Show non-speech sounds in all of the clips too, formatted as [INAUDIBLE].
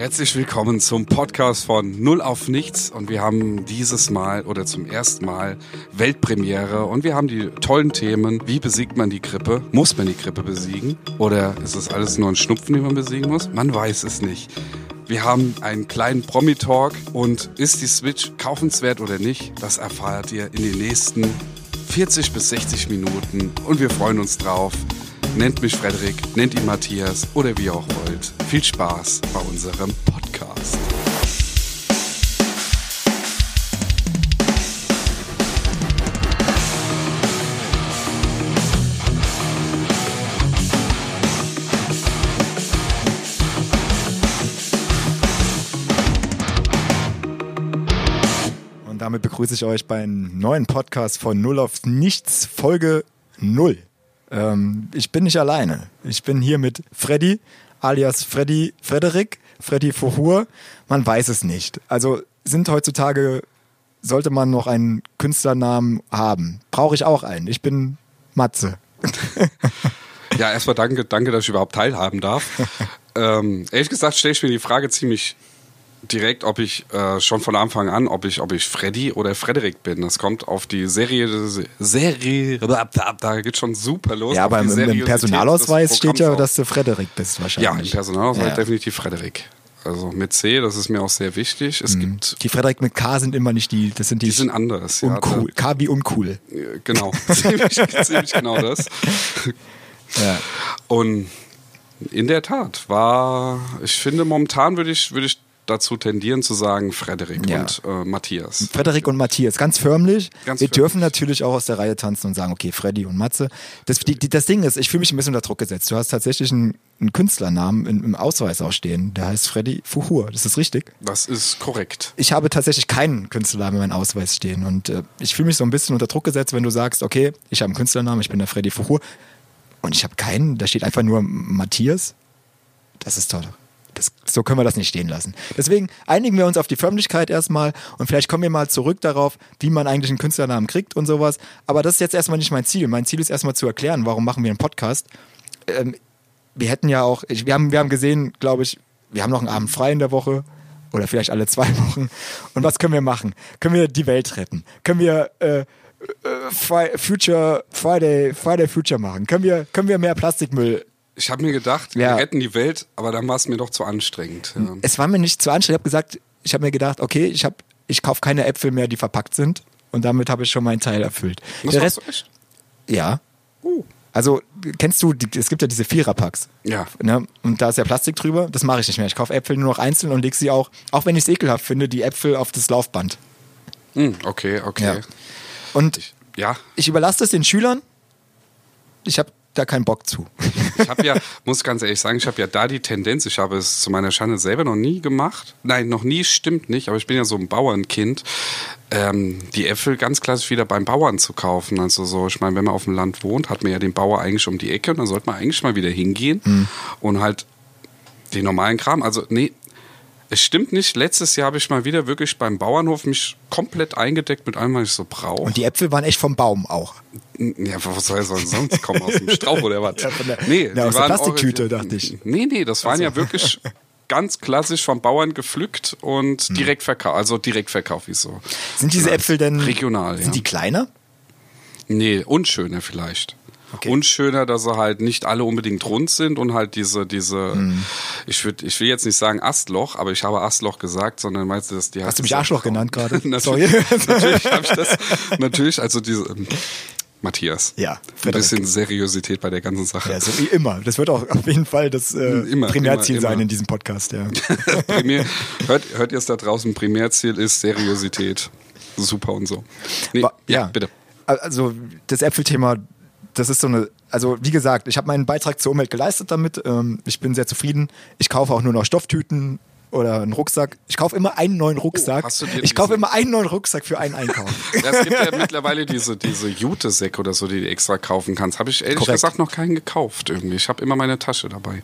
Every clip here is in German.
Herzlich willkommen zum Podcast von Null auf Nichts und wir haben dieses Mal oder zum ersten Mal Weltpremiere und wir haben die tollen Themen, wie besiegt man die Grippe? Muss man die Grippe besiegen? Oder ist es alles nur ein Schnupfen, den man besiegen muss? Man weiß es nicht. Wir haben einen kleinen Promi-Talk und ist die Switch kaufenswert oder nicht? Das erfahrt ihr in den nächsten 40 bis 60 Minuten und wir freuen uns drauf. Nennt mich Frederik, nennt ihn Matthias oder wie ihr auch wollt. Viel Spaß bei unserem Podcast. Und damit begrüße ich euch beim neuen Podcast von Null auf Nichts, Folge Null. Ähm, ich bin nicht alleine. Ich bin hier mit Freddy, alias Freddy Frederik, Freddy Fohur. Man weiß es nicht. Also sind heutzutage, sollte man noch einen Künstlernamen haben. Brauche ich auch einen. Ich bin Matze. [LAUGHS] Ja, erstmal danke, danke, dass ich überhaupt teilhaben darf. [LAUGHS] ähm, ehrlich gesagt stelle ich mir die Frage ziemlich direkt, ob ich äh, schon von Anfang an, ob ich, ob ich Freddy oder Frederik bin. Das kommt auf die Serie, Serie, da geht schon super los. Ja, aber im, im Personalausweis steht ja, dass du Frederik bist auch. Ja, im wahrscheinlich. Personalausweis Ja. definitiv Frederik. Also mit C, das ist mir auch sehr wichtig. Es gibt, Die Frederik mit K sind immer nicht die, das sind die, die sind anders. Ja, uncool. K wie uncool. Da, genau, [LAUGHS] ziemlich, ziemlich genau das. [LAUGHS] Ja. Und in der Tat war, ich finde, momentan würde ich, würde ich dazu tendieren zu sagen Frederik Ja. und äh, Matthias. Frederik und Matthias, ganz förmlich. Ganz wir förmlich. dürfen natürlich auch aus der Reihe tanzen und sagen, okay, Freddy und Matze. Das, die, die, das Ding ist, ich fühle mich ein bisschen unter Druck gesetzt. Du hast tatsächlich einen, einen Künstlernamen im, im Ausweis auch stehen. Der heißt Freddy Fuhur. Das ist richtig. Das ist korrekt. Ich habe tatsächlich keinen Künstlernamen in meinem Ausweis stehen. Und äh, ich fühle mich so ein bisschen unter Druck gesetzt, wenn du sagst, okay, ich habe einen Künstlernamen, ich bin der Freddy Fuhur. Und ich habe keinen, da steht einfach nur Matthias. Das ist toll. Das, so können wir das nicht stehen lassen. Deswegen einigen wir uns auf die Förmlichkeit erstmal und vielleicht kommen wir mal zurück darauf, wie man eigentlich einen Künstlernamen kriegt und sowas. Aber das ist jetzt erstmal nicht mein Ziel. Mein Ziel ist erstmal zu erklären, warum machen wir einen Podcast. Ähm, wir hätten ja auch, ich, wir, haben, wir haben gesehen, glaube ich, wir haben noch einen Abend frei in der Woche oder vielleicht alle zwei [LAUGHS] Wochen. Und was können wir machen? Können wir die Welt retten? Können wir äh, äh, Future Friday Friday Future machen? Können wir können wir mehr Plastikmüll Ich habe mir gedacht, Ja. wir retten die Welt, aber dann war es mir doch zu anstrengend. Ja. es war mir nicht zu anstrengend. Ich habe gesagt, ich habe mir gedacht, okay, ich habe, ich kaufe keine Äpfel mehr, die verpackt sind. Und damit habe ich schon meinen Teil erfüllt. Das Der Rest, du echt? ja. Uh. Also kennst du, es gibt ja diese Viererpacks. Ja. Ne? Und da ist ja Plastik drüber. Das mache ich nicht mehr. Ich kaufe Äpfel nur noch einzeln und lege sie auch, auch wenn ich es ekelhaft finde, die Äpfel auf das Laufband. Hm, okay, okay. Ja. Und Ja, ich überlasse das den Schülern. Ich habe da keinen Bock zu. ich habe ja, muss ganz ehrlich sagen, ich habe ja da die Tendenz, ich habe es zu meiner Schande selber noch nie gemacht. Nein, noch nie stimmt nicht, aber ich bin ja so ein Bauernkind, ähm, die Äpfel ganz klassisch wieder beim Bauern zu kaufen. Also so, ich meine, wenn man auf dem Land wohnt, hat man ja den Bauer eigentlich um die Ecke und dann sollte man eigentlich mal wieder hingehen und halt den normalen Kram. Also, nee, es stimmt nicht. Letztes Jahr habe ich mal wieder wirklich beim Bauernhof mich komplett eingedeckt mit allem, was ich so brauche. Und die Äpfel waren echt vom Baum auch. Ja, was soll sonst kommen? Aus dem [LAUGHS] Strauch oder was? Ja, der- nee, die aus der Plastiktüte, dachte ich. Nee, nee, das waren ja wirklich [LAUGHS] ganz klassisch vom Bauern gepflückt und Hm. direkt verkauft. Also Direktverkauf, wie so. Sind diese Äpfel denn Regional, Sind ja. die kleiner? Nee, unschöner vielleicht. Okay. Unschöner, dass sie halt nicht alle unbedingt rund sind und halt diese, diese, Hm. ich würde, ich will jetzt nicht sagen Astloch, aber ich habe Astloch gesagt, sondern meinst du, dass die Hast du mich Arschloch genannt gerade? [LAUGHS] natürlich, Sorry. natürlich habe ich das, natürlich, also diese, ähm, Matthias. Ja, Ein Frederik. bisschen Seriosität bei der ganzen Sache. Ja, so wie immer. Das wird auch auf jeden Fall das äh, Immer, Primärziel immer, sein immer. in diesem Podcast. Ja. [LAUGHS] Primär, hört, hört ihr es da draußen? Primärziel ist Seriosität. Super und so. Nee, Wa- ja, bitte. Also das Äpfelthema, das ist so eine. Also wie gesagt, ich habe meinen Beitrag zur Umwelt geleistet damit. Ähm, ich bin sehr zufrieden. Ich kaufe auch nur noch Stofftüten oder einen Rucksack. Ich kaufe immer einen neuen Rucksack. Oh, hast du dir ich kaufe immer einen neuen Rucksack für einen Einkauf. [LAUGHS] Es gibt ja mittlerweile diese, diese Jute-Säcke oder so, die du extra kaufen kannst. Habe ich ehrlich Korrekt. gesagt noch keinen gekauft irgendwie. Ich habe immer meine Tasche dabei.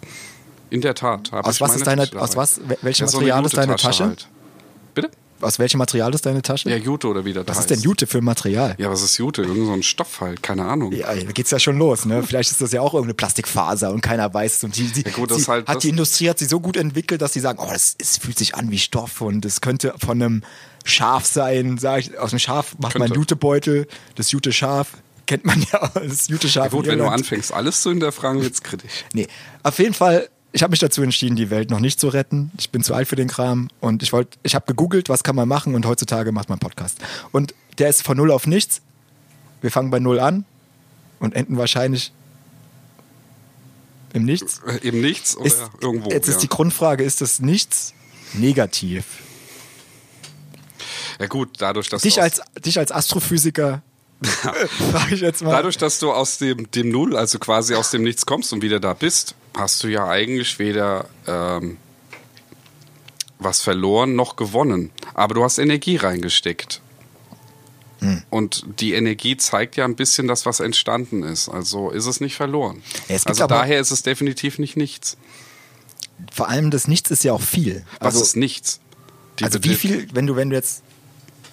In der Tat. habe Aus ich was ist deine- Tasche aus was? Wel- welches Ja, so Material ist deine Jute-Tasche Tasche? Halt. Bitte? Aus welchem Material ist deine Tasche? Ja, Jute oder wie das Was heißt. ist denn Jute für ein Material? Ja, was ist Jute? Irgend so ein Stoff halt, keine Ahnung. Ja, da geht's ja schon los, ne? [LAUGHS] Vielleicht ist das ja auch irgendeine Plastikfaser und keiner weiß es. Und die, die, Ja, gut, sie halt hat die Industrie hat sie so gut entwickelt, dass sie sagen, oh, das, es fühlt sich an wie Stoff und es könnte von einem Schaf sein, sag ich. Aus dem Schaf macht man einen Könnte. Jutebeutel, das Jute-Schaf. Kennt man ja, [LAUGHS] das Jute-Schaf. Ja, gut, wenn du anfängst, alles zu hinterfragen, wird's kritisch. Nee, auf jeden Fall, ich habe mich dazu entschieden, die Welt noch nicht zu retten. Ich bin zu alt für den Kram und ich wollte, ich habe gegoogelt, was kann man machen und heutzutage macht man einen Podcast. Und der ist von null auf nichts. Wir fangen bei null an und enden wahrscheinlich im Nichts. Äh, Eben nichts oder Ist, irgendwo. jetzt ja. ist die Grundfrage, ist das Nichts negativ? ja gut, dadurch, dass Dich als, dich als Astrophysiker [LAUGHS] [LAUGHS] frage ich jetzt mal. Dadurch, dass du aus dem, dem Null, also quasi aus dem Nichts kommst und wieder da bist, hast du ja eigentlich weder ähm, was verloren noch gewonnen. Aber du hast Energie reingesteckt. Hm. Und die Energie zeigt ja ein bisschen das, was entstanden ist. Also ist es nicht verloren. Ja, also daher ist es definitiv nicht nichts. Vor allem das Nichts ist ja auch viel. Was Also, ist nichts? Die also wie viel, wenn du, wenn du jetzt,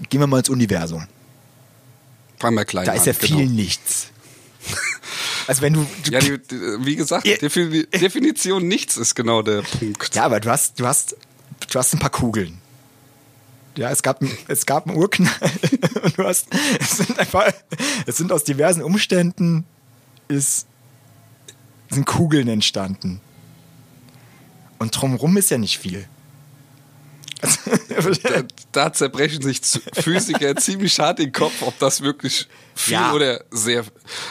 gehen wir mal ins Universum. Fangen wir klein Da an. ist ja viel genau. nichts. Also wenn du, du Ja, die, wie gesagt, Ja. Defini Definition nichts ist genau der Punkt. Ja, aber du hast, du hast, du hast ein paar Kugeln. Ja, es gab, ein- es gab einen Urknall [LAUGHS] und du hast, es sind einfach, es sind aus diversen Umständen, ist, sind Kugeln entstanden. Und drumherum ist ja nicht viel. [LAUGHS] da, da zerbrechen sich Physiker ziemlich hart den Kopf, ob das wirklich viel Ja. oder sehr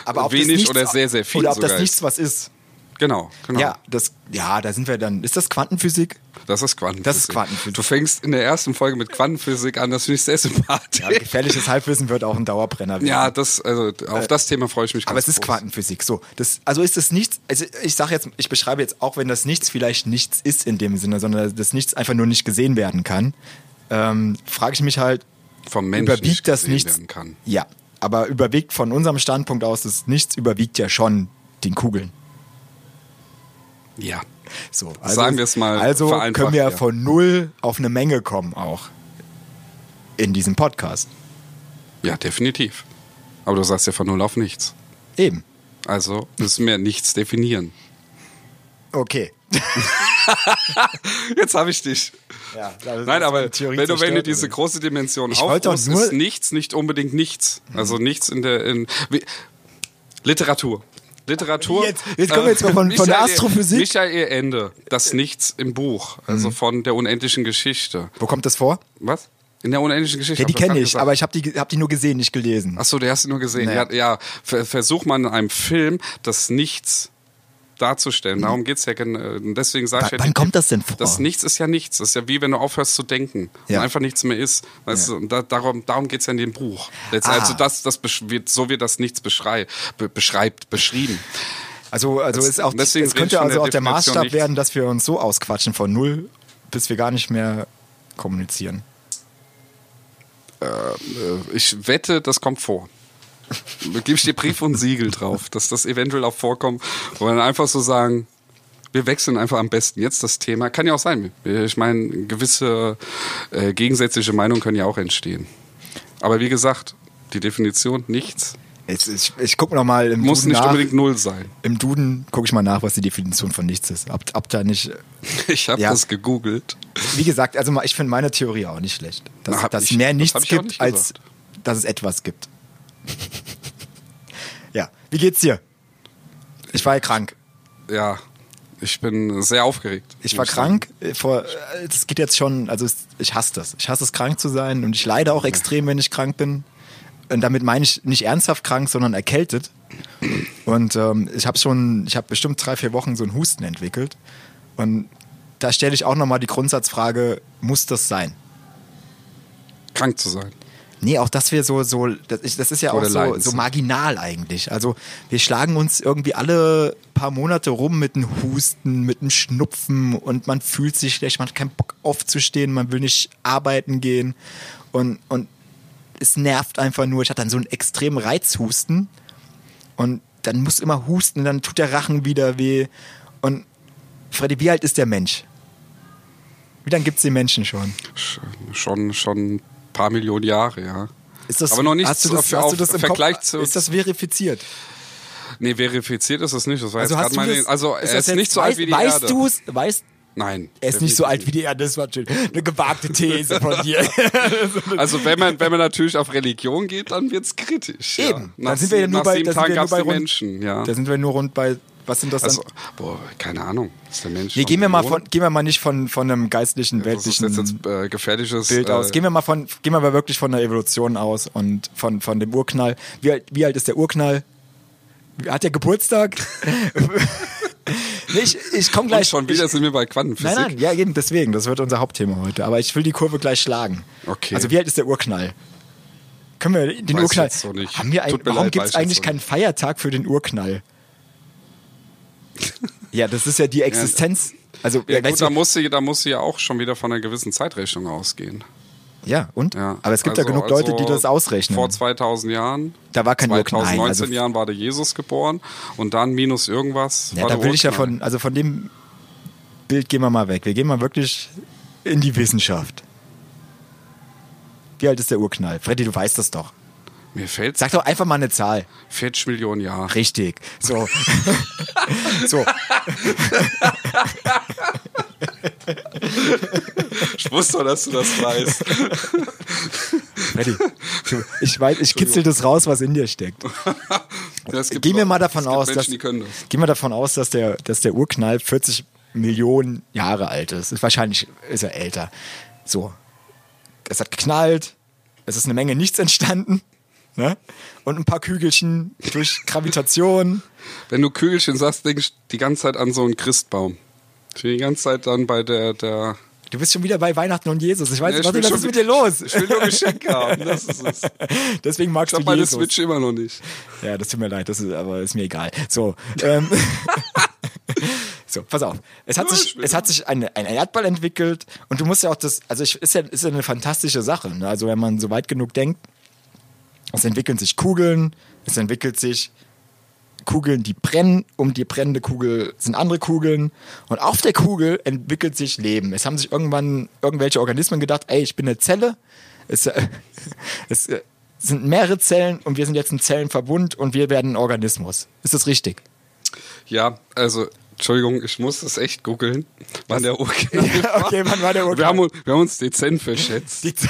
aber wenig nichts, oder sehr, sehr viel Oder ob das ist. nichts was ist. Genau, genau. Ja, das, ja, da sind wir dann. Ist das Quantenphysik? Das ist Quantenphysik. Das ist Quantenphysik. Du fängst in der ersten Folge mit Quantenphysik an, das finde ich sehr sympathisch. Ja, gefährliches Halbwissen wird auch ein Dauerbrenner werden. Ja, das, also auf das Thema freue ich mich Äh, Aber ganz es ist groß. Quantenphysik. So, das, also ist das nichts. Also ich sage jetzt, ich beschreibe jetzt auch, wenn das nichts vielleicht nichts ist in dem Sinne, sondern das nichts einfach nur nicht gesehen werden kann, ähm, frage ich mich halt, Vom Menschen nicht überwiegt das gesehen nichts? werden kann. Ja, aber überwiegt von unserem Standpunkt aus, das nichts überwiegt ja schon den Kugeln. Ja. So, Sagen wir es mal Also können wir ja. von null auf eine Menge kommen auch in diesem Podcast. Ja, definitiv. Aber du sagst ja von null auf nichts. Eben. Also müssen wir nichts definieren. Okay. [LAUGHS] Jetzt habe ich dich. Ja, Nein, aber wenn du, wenn du diese oder? große Dimension nur- ist nichts nicht unbedingt nichts. Also nichts in der in, Literatur. Literatur. Jetzt- jetzt kommen wir jetzt mal von- von der Astrophysik. Michael Ende, das Nichts im Buch, also von der unendlichen Geschichte. Wo kommt das vor? Was? In der unendlichen Geschichte. Ja, die kenne ich, gesagt. aber ich habe die, hab die nur gesehen, nicht gelesen. Ach so, der hast du nur gesehen. Naja. Ja, ja ver- versuch mal in einem Film das Nichts darzustellen. Darum geht's ja. gen- äh, Deswegen sage ich ja, wann kommt das denn vor? Das Nichts ist ja nichts. Das ist ja wie wenn du aufhörst zu denken Ja. und einfach nichts mehr ist. Weißt Ja. du, da, darum, darum geht's ja in dem Buch. Letzt, Ah. Also das, das wird, so wird das Nichts beschrei be beschreibt, beschrieben. Also, also Das- ist auch, deswegen es könnte also der auch der Definition Maßstab nichts. werden, dass wir uns so ausquatschen von null, bis wir gar nicht mehr kommunizieren. Äh, Ich wette, das kommt vor. Da gebe ich dir Brief und Siegel drauf, dass das eventuell auch vorkommt, wo wir dann einfach so sagen, wir wechseln einfach am besten jetzt das Thema. Kann ja auch sein. Ich meine, gewisse äh, gegensätzliche Meinungen können ja auch entstehen. Aber wie gesagt, die Definition nichts Ich, ich, ich gucke noch mal im muss Duden nicht nach. unbedingt null sein. Im Duden gucke ich mal nach, was die Definition von nichts ist. Ob, ob da nicht. [LAUGHS] Ich habe Ja. das gegoogelt. Wie gesagt, also ich finde meine Theorie auch nicht schlecht. Dass, Na, hab dass ich- mehr das nichts auch gibt, nicht als dass es etwas gibt. [LAUGHS] ja, wie geht's dir? Ich war ja krank. Ja, ich bin sehr aufgeregt. Ich war krank. äh, Vor, äh, das geht jetzt schon, also es- ich hasse das. Ich hasse es, krank zu sein und ich leide auch extrem, wenn ich krank bin. Und damit meine ich nicht ernsthaft krank, sondern erkältet. Und ähm, ich habe schon, ich habe bestimmt drei, vier Wochen so einen Husten entwickelt. Und da stelle ich auch nochmal die Grundsatzfrage, muss das sein? Krank zu sein. Nee, auch dass wir so, so das, ist- das ist ja auch so, so marginal eigentlich. Also wir schlagen uns irgendwie alle paar Monate rum mit einem Husten, mit einem Schnupfen und man fühlt sich schlecht, man hat keinen Bock aufzustehen, man will nicht arbeiten gehen und, und es nervt einfach nur. Ich hatte dann so einen extremen Reizhusten und dann muss immer husten, dann tut der Rachen wieder weh und Freddy, wie alt ist der Mensch? Wie lange gibt es den Menschen schon? Schon, schon paar Millionen Jahre, ja. Ist das, Aber noch nicht hast du das, auf- hast du das im Vergleich Kopf, zu- Ist das verifiziert? Nee, verifiziert ist es nicht. Das war Also jetzt meine. also ist er ist nicht so weißt, alt wie die weißt Erde. Du's? Weißt Nein. Er ist nicht so alt wie die Erde, das war schön. Eine gewagte These von [LAUGHS] dir. Also wenn man, wenn man natürlich auf Religion geht, dann wird's kritisch. Eben. Ja. Dann Nach, sind wir ja nur bei- sieben da sind Tagen gab's bei die rund- Menschen, ja. Da sind wir nur rund bei, was sind das dann? Also, boah, keine Ahnung. Ist der Mensch nee, gehen wir mal von, gehen wir mal nicht von, von einem geistlichen, Das ist weltlichen jetzt, äh, gefährliches Bild aus. Äh, Gehen wir mal von, gehen wir mal wirklich von der Evolution aus und von, von dem Urknall. Wie, alt- wie alt ist der Urknall? Hat der Geburtstag? [LAUGHS] nee, ich ich komme und gleich. schon wieder ich, sind wir bei Quantenphysik. Nein, nein, ja, eben deswegen. Das wird unser Hauptthema heute. Aber ich will die Kurve gleich schlagen. Okay. Also, wie alt ist der Urknall? Können wir den Weiß Urknall. so nicht. Haben wir ein, warum gibt es ich eigentlich keinen Feiertag für den Urknall? [LAUGHS] ja, das ist ja die Existenz. Also, Ja, gut, da musst, du, da musst du ja auch schon wieder von einer gewissen Zeitrechnung ausgehen. ja, und? Ja, Aber es gibt ja also- genug Leute, die also das ausrechnen. Vor 2000 Jahren. Da war kein Urknall. 2019 Nein, also- Jahren war der Jesus geboren und dann minus irgendwas. Ja, da will ich ja von, also von dem Bild gehen wir mal weg. Wir gehen mal wirklich in die Wissenschaft. Wie alt ist der Urknall? Freddy, du weißt das doch. Mir fällt Sag doch einfach mal eine Zahl. 40 Millionen Jahre. Richtig. So. [LAUGHS] so. Ich wusste doch, dass du das weißt. Freddy, ich weiß, ich kitzel das raus, was in dir steckt. Gehen wir Leute- mal davon aus, Menschen, dass, gehen wir davon aus, dass der, dass der Urknall 40 Millionen Jahre alt ist wahrscheinlich ist er älter. So. Es hat geknallt. Es ist eine Menge nichts entstanden. Ne? Und ein paar Kügelchen durch Gravitation. Wenn du Kügelchen sagst, denkst du die ganze Zeit an so einen Christbaum. Ich bin die ganze Zeit dann bei der, der Du bist schon wieder bei Weihnachten und Jesus. Ich weiß ich nicht, will was schon- ist mit dir los? Ich will nur Geschenke haben, das ist es. [LAUGHS] Deswegen magst Ich habe du meine Jesus. Switch immer noch nicht. Ja, das tut mir leid, das ist, aber ist mir egal. So, [LAUGHS] ähm, [LAUGHS] so, pass auf. Es hat Ja, sich, ich es hat sich eine, ein Erdball entwickelt und du musst ja auch das, also ich, ist ja, ist ja eine fantastische Sache. Ne? Also wenn man so weit genug denkt, es entwickeln sich Kugeln, es entwickelt sich Kugeln, die brennen. Um die brennende Kugel sind andere Kugeln. Und auf der Kugel entwickelt sich Leben. Es haben sich irgendwann irgendwelche Organismen gedacht, ey, ich bin eine Zelle. Es, [LAUGHS] es äh, sind mehrere Zellen und wir sind jetzt ein Zellenverbund und wir werden ein Organismus. Ist das richtig? Ja, also, Entschuldigung, ich muss das echt googeln, wann der Urknall [LAUGHS] war. okay, wann war der Wir haben, Urknall? uns- wir haben uns dezent verschätzt. Die- [LAUGHS]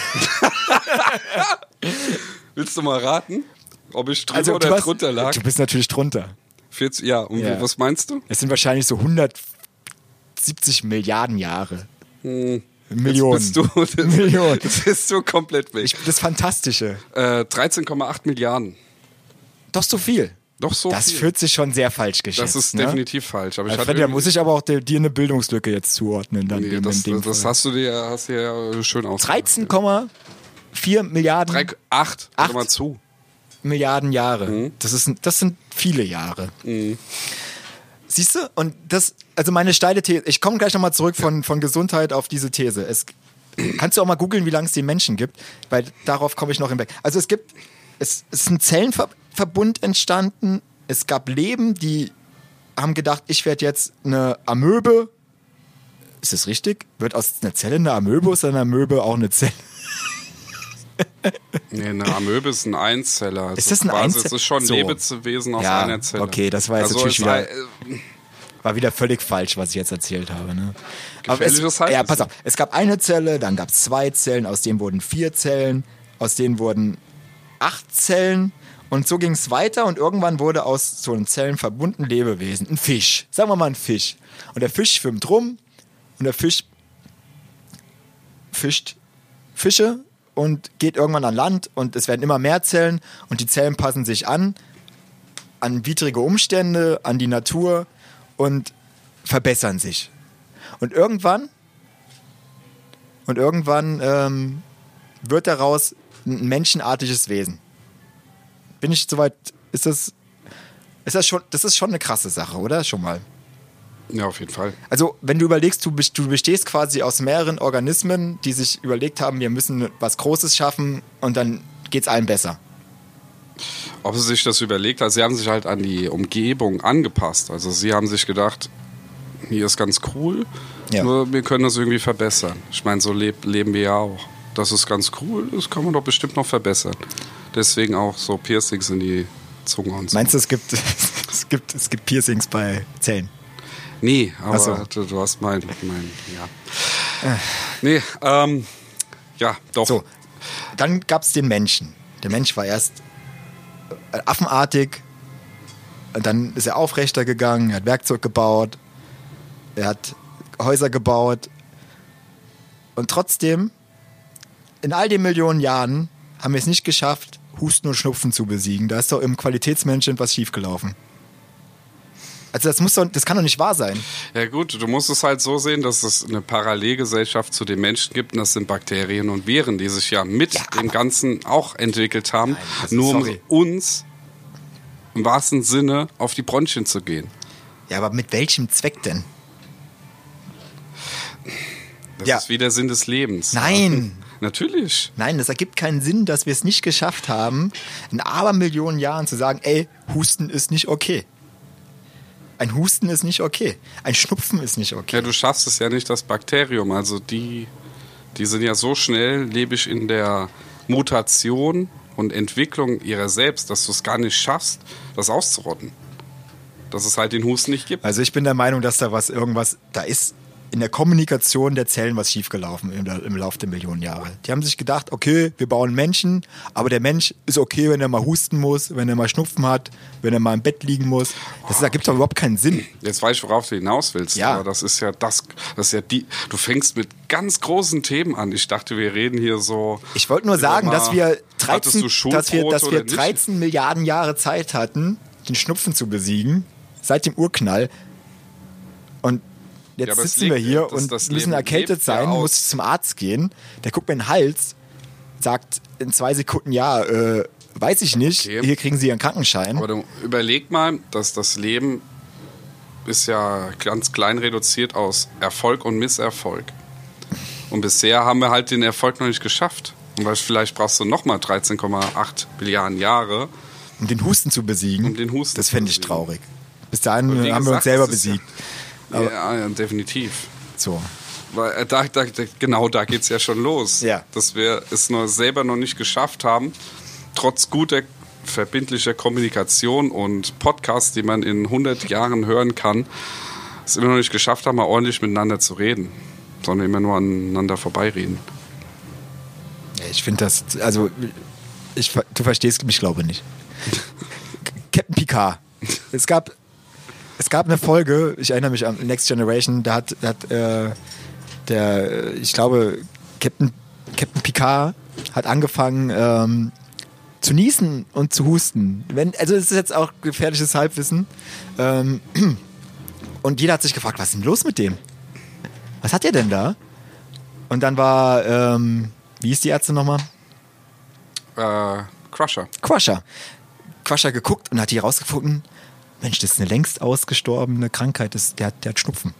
Willst du mal raten, ob ich drüber Also, oder hast, drunter lag? du bist natürlich drunter. 40, ja, und Ja. was meinst du? Es sind wahrscheinlich so 170 Milliarden Jahre. Hm, Millionen. Jetzt bist du, [LAUGHS] das, Millionen. [LAUGHS] Das bist du komplett weg. Ich, das Fantastische. Äh, 13,8 Milliarden. Doch so viel. Doch so das viel. fühlt sich schon sehr falsch geschätzt. Das ist ne? definitiv falsch. Aber Also, da muss ich aber auch dir dir eine Bildungslücke jetzt zuordnen. Dann Nee, dem, das, das hast du dir, hast dir ja schön aus. 13,4 Milliarden, 3, 8, Acht. Hör mal zu. Milliarden Jahre. Mhm. Das, ist, das sind viele Jahre. Siehst du? Und das, also meine steile These, ich komme gleich nochmal zurück von, von Gesundheit auf diese These. Es, kannst du auch mal googeln, wie lange es den Menschen gibt, weil darauf komme ich noch hinweg. Also es gibt, es, es ist ein Zellenverbund entstanden, es gab Leben, die haben gedacht, ich werde jetzt eine Amöbe. Ist das richtig? Wird aus einer Zelle eine Amöbe, ist eine Amöbe auch eine Zelle? Nee, eine Amöbe ist ein Einzeller. Also Ist das ein quasi, Einzel- Es ist schon ein So. Lebewesen aus Ja, einer Zelle. okay, das war jetzt also natürlich wieder- äh, War wieder völlig falsch, was ich jetzt erzählt habe. Ne? Aber es, ja, pass auf. Es gab eine Zelle, dann gab es zwei Zellen, aus denen wurden vier Zellen, aus denen wurden acht Zellen. Und so ging es weiter und irgendwann wurde aus so einem Zellenverbund ein Lebewesen, ein Fisch. Sagen wir mal ein Fisch. Und der Fisch schwimmt rum und der Fisch fischt Fische und geht irgendwann an Land und es werden immer mehr Zellen und die Zellen passen sich an an widrige Umstände, an die Natur und verbessern sich. Und irgendwann, und irgendwann ähm, wird daraus ein menschenartiges Wesen. Bin ich soweit, ist das, ist das schon, das ist schon eine krasse Sache, oder? Schon mal. Ja, auf jeden Fall. Also, wenn du überlegst, du, du bestehst quasi aus mehreren Organismen, die sich überlegt haben, wir müssen was Großes schaffen und dann geht's allen besser. Ob sie sich das überlegt, also sie haben sich halt an die Umgebung angepasst. Also sie haben sich gedacht, hier ist ganz cool, Ja. nur wir können das irgendwie verbessern. Ich meine, so leb, leben wir ja auch. Das ist ganz cool, das kann man doch bestimmt noch verbessern. Deswegen auch so Piercings in die Zunge und so. Meinst du, es gibt, [LAUGHS] es gibt, es gibt Piercings bei Zellen? Nee, aber so. du, du hast mein, mein ja. Nee, ähm, ja, doch. So, dann gab es den Menschen. Der Mensch war erst äh, affenartig, dann ist er aufrechter gegangen, er hat Werkzeug gebaut, er hat Häuser gebaut. Und trotzdem, in all den Millionen Jahren, haben wir es nicht geschafft, Husten und Schnupfen zu besiegen. Da ist doch im Qualitätsmenschen was schiefgelaufen. Also das muss doch, das kann doch nicht wahr sein. Ja gut, du musst es halt so sehen, dass es eine Parallelgesellschaft zu den Menschen gibt und das sind Bakterien und Viren, die sich ja mit Ja, dem Ganzen auch entwickelt haben, Nein, ist- nur um sorry. uns im wahrsten Sinne auf die Bronchien zu gehen. Ja, aber mit welchem Zweck denn? Das Ja. ist wie der Sinn des Lebens. Nein. [LAUGHS] Natürlich. Nein, das ergibt keinen Sinn, dass wir es nicht geschafft haben, in Abermillionen Jahren zu sagen, ey, Husten ist nicht okay. Ein Husten ist nicht okay. Ein Schnupfen ist nicht okay. Ja, du schaffst es ja nicht, das Bakterium. Also die, die sind ja so schnell, lebe ich in der Mutation und Entwicklung ihrer selbst, dass du es gar nicht schaffst, das auszurotten. Dass es halt den Husten nicht gibt. Also ich bin der Meinung, dass da was irgendwas, da ist in der Kommunikation der Zellen was schiefgelaufen im, im Laufe der Millionen Jahre. Die haben sich gedacht, okay, wir bauen Menschen, aber der Mensch ist okay, wenn er mal husten muss, wenn er mal Schnupfen hat, wenn er mal im Bett liegen muss. Das da gibt doch überhaupt keinen Sinn. Jetzt weiß ich, worauf du hinaus willst. Ja. Aber das ist ja das, das ist ja die. Du fängst mit ganz großen Themen an. Ich dachte, wir reden hier so. Ich wollte nur sagen, mal, dass wir hattest 13, du dass wir, dass wir oder nicht? 13 Milliarden Jahre Zeit hatten, den Schnupfen zu besiegen, seit dem Urknall. Und jetzt Ja, sitzen wir hier das- und das müssen Leben erkältet ja sein, aus. muss ich zum Arzt gehen. Der guckt mir in den Hals, sagt in zwei Sekunden, ja, äh, weiß ich nicht, Okay. hier kriegen Sie Ihren Krankenschein. Aber du überleg mal, dass das Leben ist ja ganz klein reduziert aus Erfolg und Misserfolg. Und bisher haben wir halt den Erfolg noch nicht geschafft. Und vielleicht brauchst du nochmal 13,8 Milliarden Jahre. um den Husten zu besiegen. Um den Husten das fände ich traurig. Bis dahin haben wir uns gesagt, selber ist ja- besiegt. Ja, definitiv. So. Weil äh, da, da, genau da geht es ja schon los. Ja. Dass wir es nur selber noch nicht geschafft haben, trotz guter verbindlicher Kommunikation und Podcasts, die man in 100 Jahren hören kann, es immer noch nicht geschafft haben, mal ordentlich miteinander zu reden, sondern immer nur aneinander vorbeireden. Ich finde das, also, ich, du verstehst mich, glaube ich, nicht. [LAUGHS] Captain Picard. Es gab, es gab eine Folge, ich erinnere mich an Next Generation, da hat, da hat äh, der, äh, ich glaube, Captain, Captain Picard hat angefangen ähm, zu niesen und zu husten. Wenn, also es ist jetzt auch gefährliches Halbwissen. Ähm, [CLEARS THROAT] und jeder hat sich gefragt, was ist denn los mit dem? Was hat der denn da? Und dann war, ähm, wie ist die Ärzte nochmal? Äh, Crusher. Quasher. Quasher geguckt und hat hier rausgefunden, Mensch, das ist eine längst ausgestorbene Krankheit, das, der, hat- der hat Schnupfen.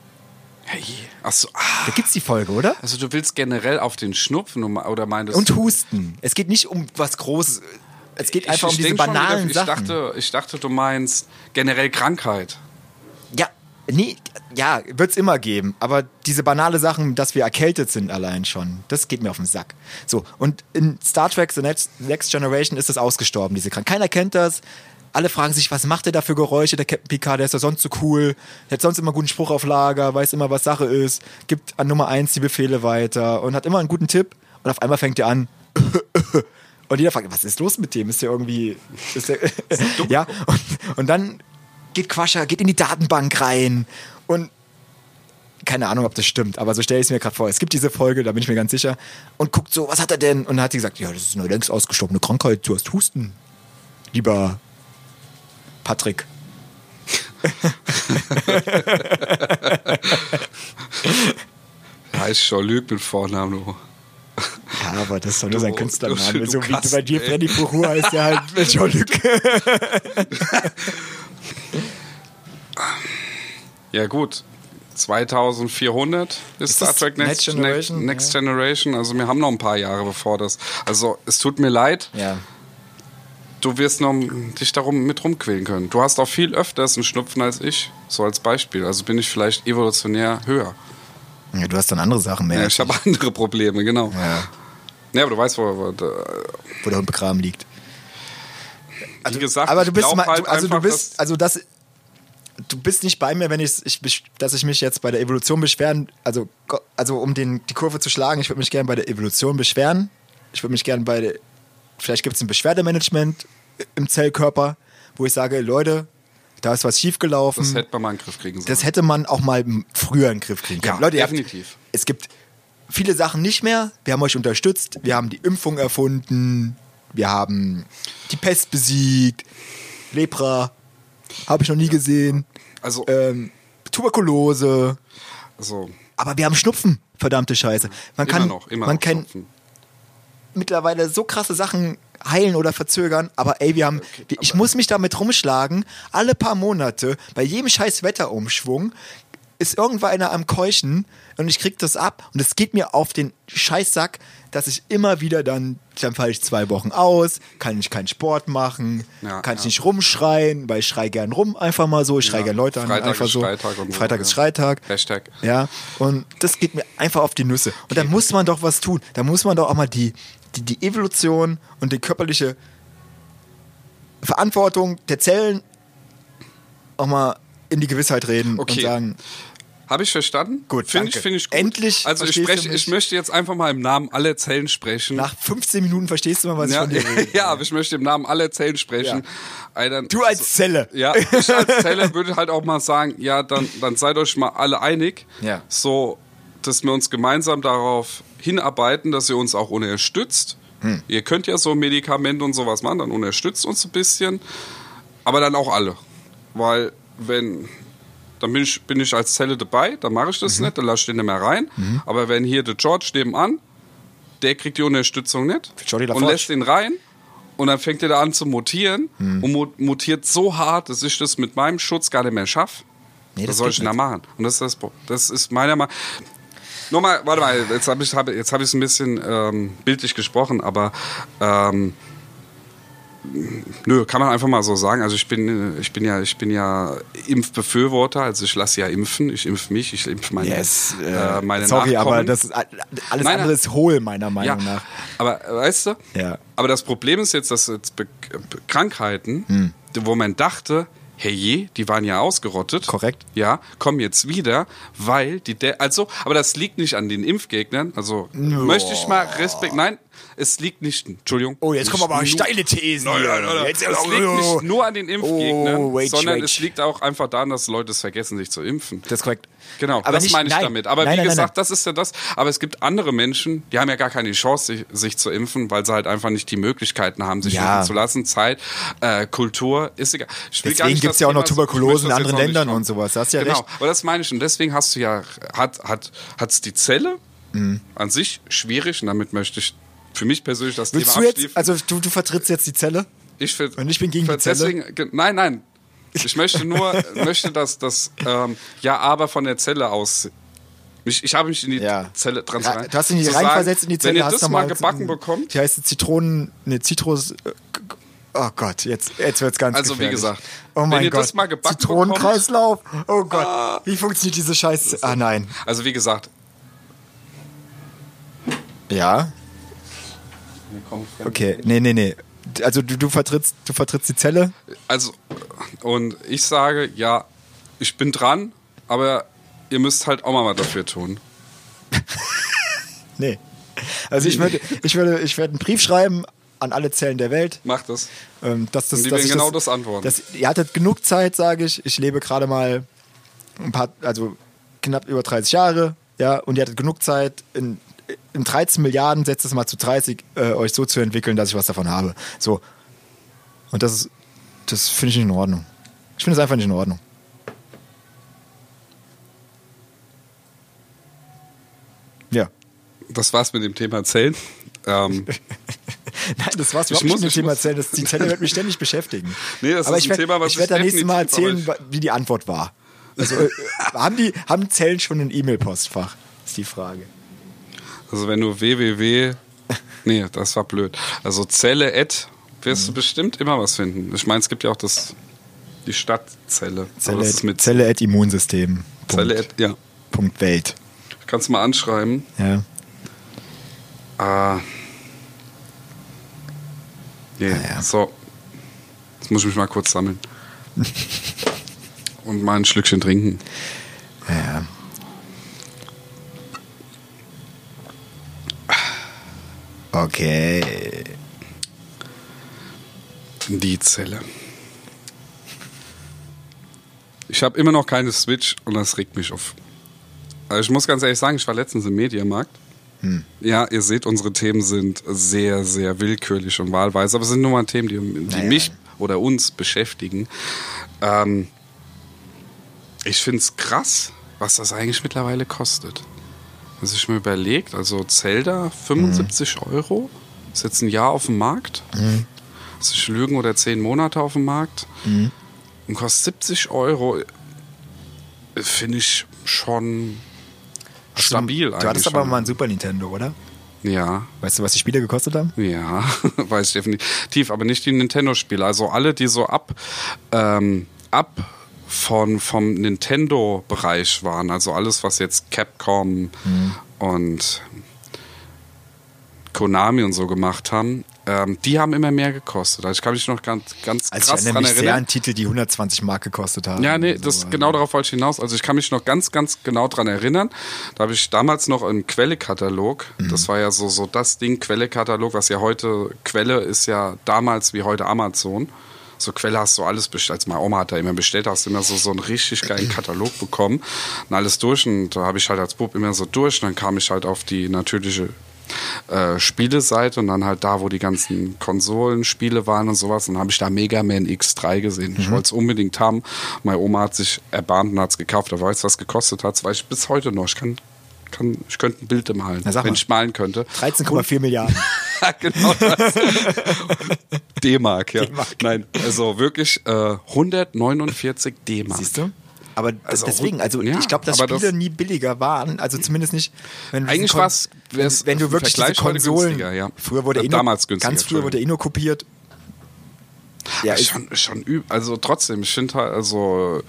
Hey. Achso, ah. Da gibt's die Folge, oder? Also du willst generell auf den Schnupfen oder meintest Und Husten. Es geht nicht um was Großes. Es geht einfach um diese banalen wieder, ich Sachen. Dachte, ich dachte, du meinst generell Krankheit. Ja, nee, ja, wird's immer geben. Aber diese banale Sachen, dass wir erkältet sind allein schon, das geht mir auf den Sack. So, und in Star Trek The Next, Next Generation ist das ausgestorben, diese Krankheit. Keiner kennt das. Alle fragen sich, was macht der da für Geräusche, der Captain Picard, der ist ja sonst so cool, der hat sonst immer guten Spruch auf Lager, weiß immer, was Sache ist, gibt an Nummer eins die Befehle weiter und hat immer einen guten Tipp und auf einmal fängt er an [COUGHS] und jeder fragt, was ist los mit dem? Ist der irgendwie, ist der, [LAUGHS] ja, und, und dann geht Quascher, geht in die Datenbank rein und keine Ahnung, ob das stimmt, aber so stelle ich es mir gerade vor. Es gibt diese Folge, da bin ich mir ganz sicher, und guckt so, was hat er denn? Und dann hat sie gesagt, ja, das ist eine längst ausgestorbene Krankheit, du hast Husten. Lieber Patrick. Heißt Jean-Luc mit Vornamen. Ja, aber das ist doch nur sein du so wie bei dir. Freddy Fuchur, heißt der halt [LAUGHS] Jean-Luc. Ja gut, 2400 ist, Ist Star Trek Next Next, Generation? Next, Next. Generation. Also wir haben noch ein paar Jahre bevor das. Also es tut mir leid. Ja. Du wirst noch dich darum mit rumquälen können. Du hast auch viel öfters einen Schnupfen als ich, so als Beispiel. Also bin ich vielleicht evolutionär höher. Ja, du hast dann andere Sachen mehr. Ja, ich habe andere Probleme, genau. Ja, Ja, aber du weißt, wo, wo, wo der Hund begraben liegt. wie gesagt, Aber du bist mal, halt du, also du einfach, bist, also das, du bist nicht bei mir, wenn ich, ich dass ich mich jetzt bei der Evolution beschweren, also, also um den, die Kurve zu schlagen, ich würde mich gerne bei der Evolution beschweren. Ich würde mich gerne bei der, vielleicht gibt es ein Beschwerdemanagement im Zellkörper, wo ich sage, Leute, da ist was schiefgelaufen. das hätte man mal in den Griff kriegen sollen. Das hätte man auch mal früher in den Griff kriegen können. Ja, Leute, ihr habt- definitiv. es gibt viele Sachen nicht mehr. Wir haben euch unterstützt. Wir haben die Impfung erfunden. Wir haben die Pest besiegt. Lepra. Habe ich noch nie gesehen. also, Ähm, Tuberkulose. also Aber wir haben Schnupfen. Verdammte Scheiße. Man immer kann, noch, immer man noch kann Schnupfen. Mittlerweile so krasse Sachen heilen oder verzögern, aber ey, wir haben, wir, ich muss mich damit rumschlagen, alle paar Monate, bei jedem scheiß Wetterumschwung, ist irgendwann am Keuchen und ich krieg das ab und es geht mir auf den Scheißsack, dass ich immer wieder dann, dann falle ich zwei Wochen aus, kann ich keinen Sport machen, Ja, kann ich ja. nicht rumschreien, weil ich schrei gern rum, einfach mal so, ich schrei Ja, gern Leute an, Freitag einfach ist so. Schreitag und so, Freitag ist ja. Schreitag. Hashtag. Ja, und das geht mir einfach auf die Nüsse. Und da muss man doch was tun. Da muss man doch auch mal die, die, die Evolution und die körperliche Verantwortung der Zellen auch mal in die Gewissheit reden Okay. und sagen, Habe ich verstanden? Gut, Finde ich, finde ich gut. Endlich Also ich, spreche, ich möchte jetzt einfach mal im Namen aller Zellen sprechen. nach 15 Minuten verstehst du mal, was ja, ich von dir rede. [LAUGHS] ja, aber ich möchte im Namen aller Zellen sprechen. Alter, Du als Zelle. Ja, ich als Zelle würde halt auch mal sagen, ja, dann, dann seid euch mal alle einig. Ja. So, dass wir uns gemeinsam darauf hinarbeiten, dass ihr uns auch unterstützt. Hm. Ihr könnt ja so Medikamente und sowas machen, dann unterstützt uns ein bisschen. Aber dann auch alle. Weil, wenn, dann bin ich, bin ich als Zelle dabei, dann mache ich das Mhm. nicht, dann lasse ich den nicht mehr rein. Aber wenn hier der George nebenan, der kriegt die Unterstützung nicht und lässt ihn rein und dann fängt er da an zu mutieren Mhm. und mu- mutiert so hart, dass ich das mit meinem Schutz gar nicht mehr schaffe. Nee, Was das soll geht ich denn da machen? Und das ist das, ist meiner Meinung Nochmal, warte mal, jetzt habe ich jetzt hab es ein bisschen ähm, bildlich gesprochen, aber ähm, nö, kann man einfach mal so sagen. Also ich bin, äh, ich bin ja, ich bin ja Impfbefürworter, also ich lasse ja impfen, ich impfe mich, ich impfe meine, Yes, äh, meine sorry, Nachkommen. aber das ist alles Nein, andere ist hohl, meiner ja, Meinung nach. aber äh, weißt du? Ja. Aber das Problem ist jetzt, dass jetzt Be Krankheiten, Hm. wo man dachte, hey je, die waren ja ausgerottet. Korrekt. Ja, kommen jetzt wieder, weil die, De also, aber das liegt nicht an den Impfgegnern. Also möchte ich mal Respekt. Nein, es liegt nicht. Entschuldigung. Oh, jetzt kommen aber nur- steile Thesen. Nein, nein, nein. Jetzt, es liegt nicht nur an den Impfgegnern, Oh, wait, sondern wait. es liegt auch einfach daran, dass Leute es vergessen, sich zu impfen. Das ist korrekt. Genau, Aber das nicht- meine ich nein. damit. Aber Nein, wie gesagt, das ist ja das. Aber es gibt andere Menschen, die haben ja gar keine Chance, sich, sich zu impfen, weil sie halt einfach nicht die Möglichkeiten haben, sich Ja. impfen zu lassen. Zeit, äh, Kultur, ist egal. Deswegen gibt's das ja auch noch Tuberkulose in das anderen Ländern und sowas. Da hast du ja genau, recht. aber das meine ich. Und deswegen hast du ja, hat, hat, hat's die Zelle Mhm. an sich schwierig und damit möchte ich für mich persönlich das Willst Thema du jetzt, also du, du vertrittst jetzt die Zelle? Ich find, Und ich bin gegen die Zelle? deswegen, ge- Nein, nein. Ich möchte nur, [LAUGHS] möchte, dass das ähm, Ja, aber von der Zelle aus. Ich, ich habe mich in die Ja. Zelle dran Ja, du hast ihn zu reinversetzt in die Zelle, Wenn ihr hast das mal gebacken bekommt, Die heißt Zitronen, ne, Zitrus. äh, Oh Gott, jetzt, jetzt wird's ganz Also, wie gefährlich. gesagt, oh wenn mein ihr Gott. das mal gebacken Zitronenkreislauf. Oh Gott, wie funktioniert diese Scheiße? Ah nein. also wie gesagt, Ja, okay, nee, nee, nee. Also du, du vertrittst, du vertrittst die Zelle. also und ich sage, ja, ich bin dran, aber ihr müsst halt auch mal was dafür tun. [LAUGHS] Nee. Also ich würde, ich würde, ich werde einen Brief schreiben an alle Zellen der Welt. Macht das. Ähm, dass das, Und die dass werden genau das antworten. Dass, ihr hattet genug Zeit, sage ich. Ich lebe gerade mal ein paar, also knapp über 30 Jahre, ja, und ihr hattet genug Zeit, in, in 13 Milliarden, setzt es mal zu 30, äh, euch so zu entwickeln, dass ich was davon habe. So. Und das ist, das finde ich nicht in Ordnung. Ich finde es einfach nicht in Ordnung. Ja. Das war's mit dem Thema Zellen. Ähm, [LAUGHS] Nein, das war's Ich überhaupt muss- nicht mit ich dem Thema muss- erzählen. Das, die Zelle wird mich ständig beschäftigen. [LAUGHS] Nee, das Aber ist ich ein werd- Thema, was Ich werde ich da nächstes Mal erzählen, wie die Antwort war. Also, äh, haben, die, haben Zellen schon ein E-Mail-Postfach? Ist die Frage. Also wenn du www. [LAUGHS] Nee, das war blöd. Also Zelle at wirst du bestimmt immer was finden. Ich meine, es gibt ja auch das, die Stadtzelle. Zelle, ist mit Zelle at Immunsystem. Zelle, Punkt, ja. Punkt Welt. Kannst du mal anschreiben. Ja. Ah. Yeah. Naja. So. Jetzt muss ich mich mal kurz sammeln. [LAUGHS] Und mal ein Schlückchen trinken. Ja. Okay. Die Zelle. Ich habe immer noch keine Switch und das regt mich auf. Also ich muss ganz ehrlich sagen, ich war letztens im Mediamarkt. Ja, ihr seht, unsere Themen sind sehr, sehr willkürlich und wahlweise, aber es sind nur mal Themen, die, die Naja. mich oder uns beschäftigen. Ähm, ich finde es krass, was das eigentlich mittlerweile kostet. Was ich mir überlegt, also Zelda 75 Euro, ist jetzt ein Jahr auf dem Markt. Das ist Lügen oder 10 Monate auf dem Markt. Und kostet 70 Euro, finde ich schon stabil Du hattest eigentlich aber mal ein Super Nintendo, oder? Ja, Weißt du, was die Spiele gekostet haben? ja, [LAUGHS] weiß ich definitiv, aber nicht die Nintendo-Spiele. Also alle, die so ab, ähm, ab von, vom Nintendo-Bereich waren, also alles, was jetzt Capcom und Konami und so gemacht haben, ähm, die haben immer mehr gekostet. Also ich kann mich noch ganz, ganz Also krass ich erinnere dran mich sehr erinnern. an Titel, die 120 Mark gekostet haben. Ja, nee, So, das genau darauf wollte ich hinaus. Also ich kann mich noch ganz, ganz genau dran erinnern. Da habe ich damals noch einen Quelle-Katalog. Mhm. Das war ja so, so das Ding, Quelle-Katalog, was ja heute, Quelle ist ja damals wie heute Amazon. So Quelle hast du alles bestellt. Also meine Oma hat da immer bestellt, da hast du immer so, so einen richtig geilen Katalog bekommen. Und alles durch. Und da habe ich halt als Bub immer so durch. Und dann kam ich halt auf die natürliche äh, Spieleseite und dann halt da, wo die ganzen Konsolenspiele waren und sowas. Und dann habe ich da Mega Man X3 gesehen. Ich wollte es unbedingt haben. Meine Oma hat sich erbarmt und hat es gekauft. Aber weißt du, was gekostet hat? Das weiß ich bis heute noch. Ich kann, kann ich könnte ein Bild malen, Na, wenn ich malen könnte. 13,4 Milliarden. [LAUGHS] genau das. D-Mark, ja. Nein, also wirklich äh, 149 D-Mark. Siehst du? Aber Also, deswegen, also ja, ich glaube, dass Spiele das- nie billiger waren. Also zumindest nicht, wenn Eigentlich war's- wär's wenn du wirklich diese Vergleich heute Konsolen, ja. früher wurde Äh, eh nur, damals günstiger, ganz früher wurde nur kopiert. Ja, schon, schon üb also trotzdem, ich finde halt, also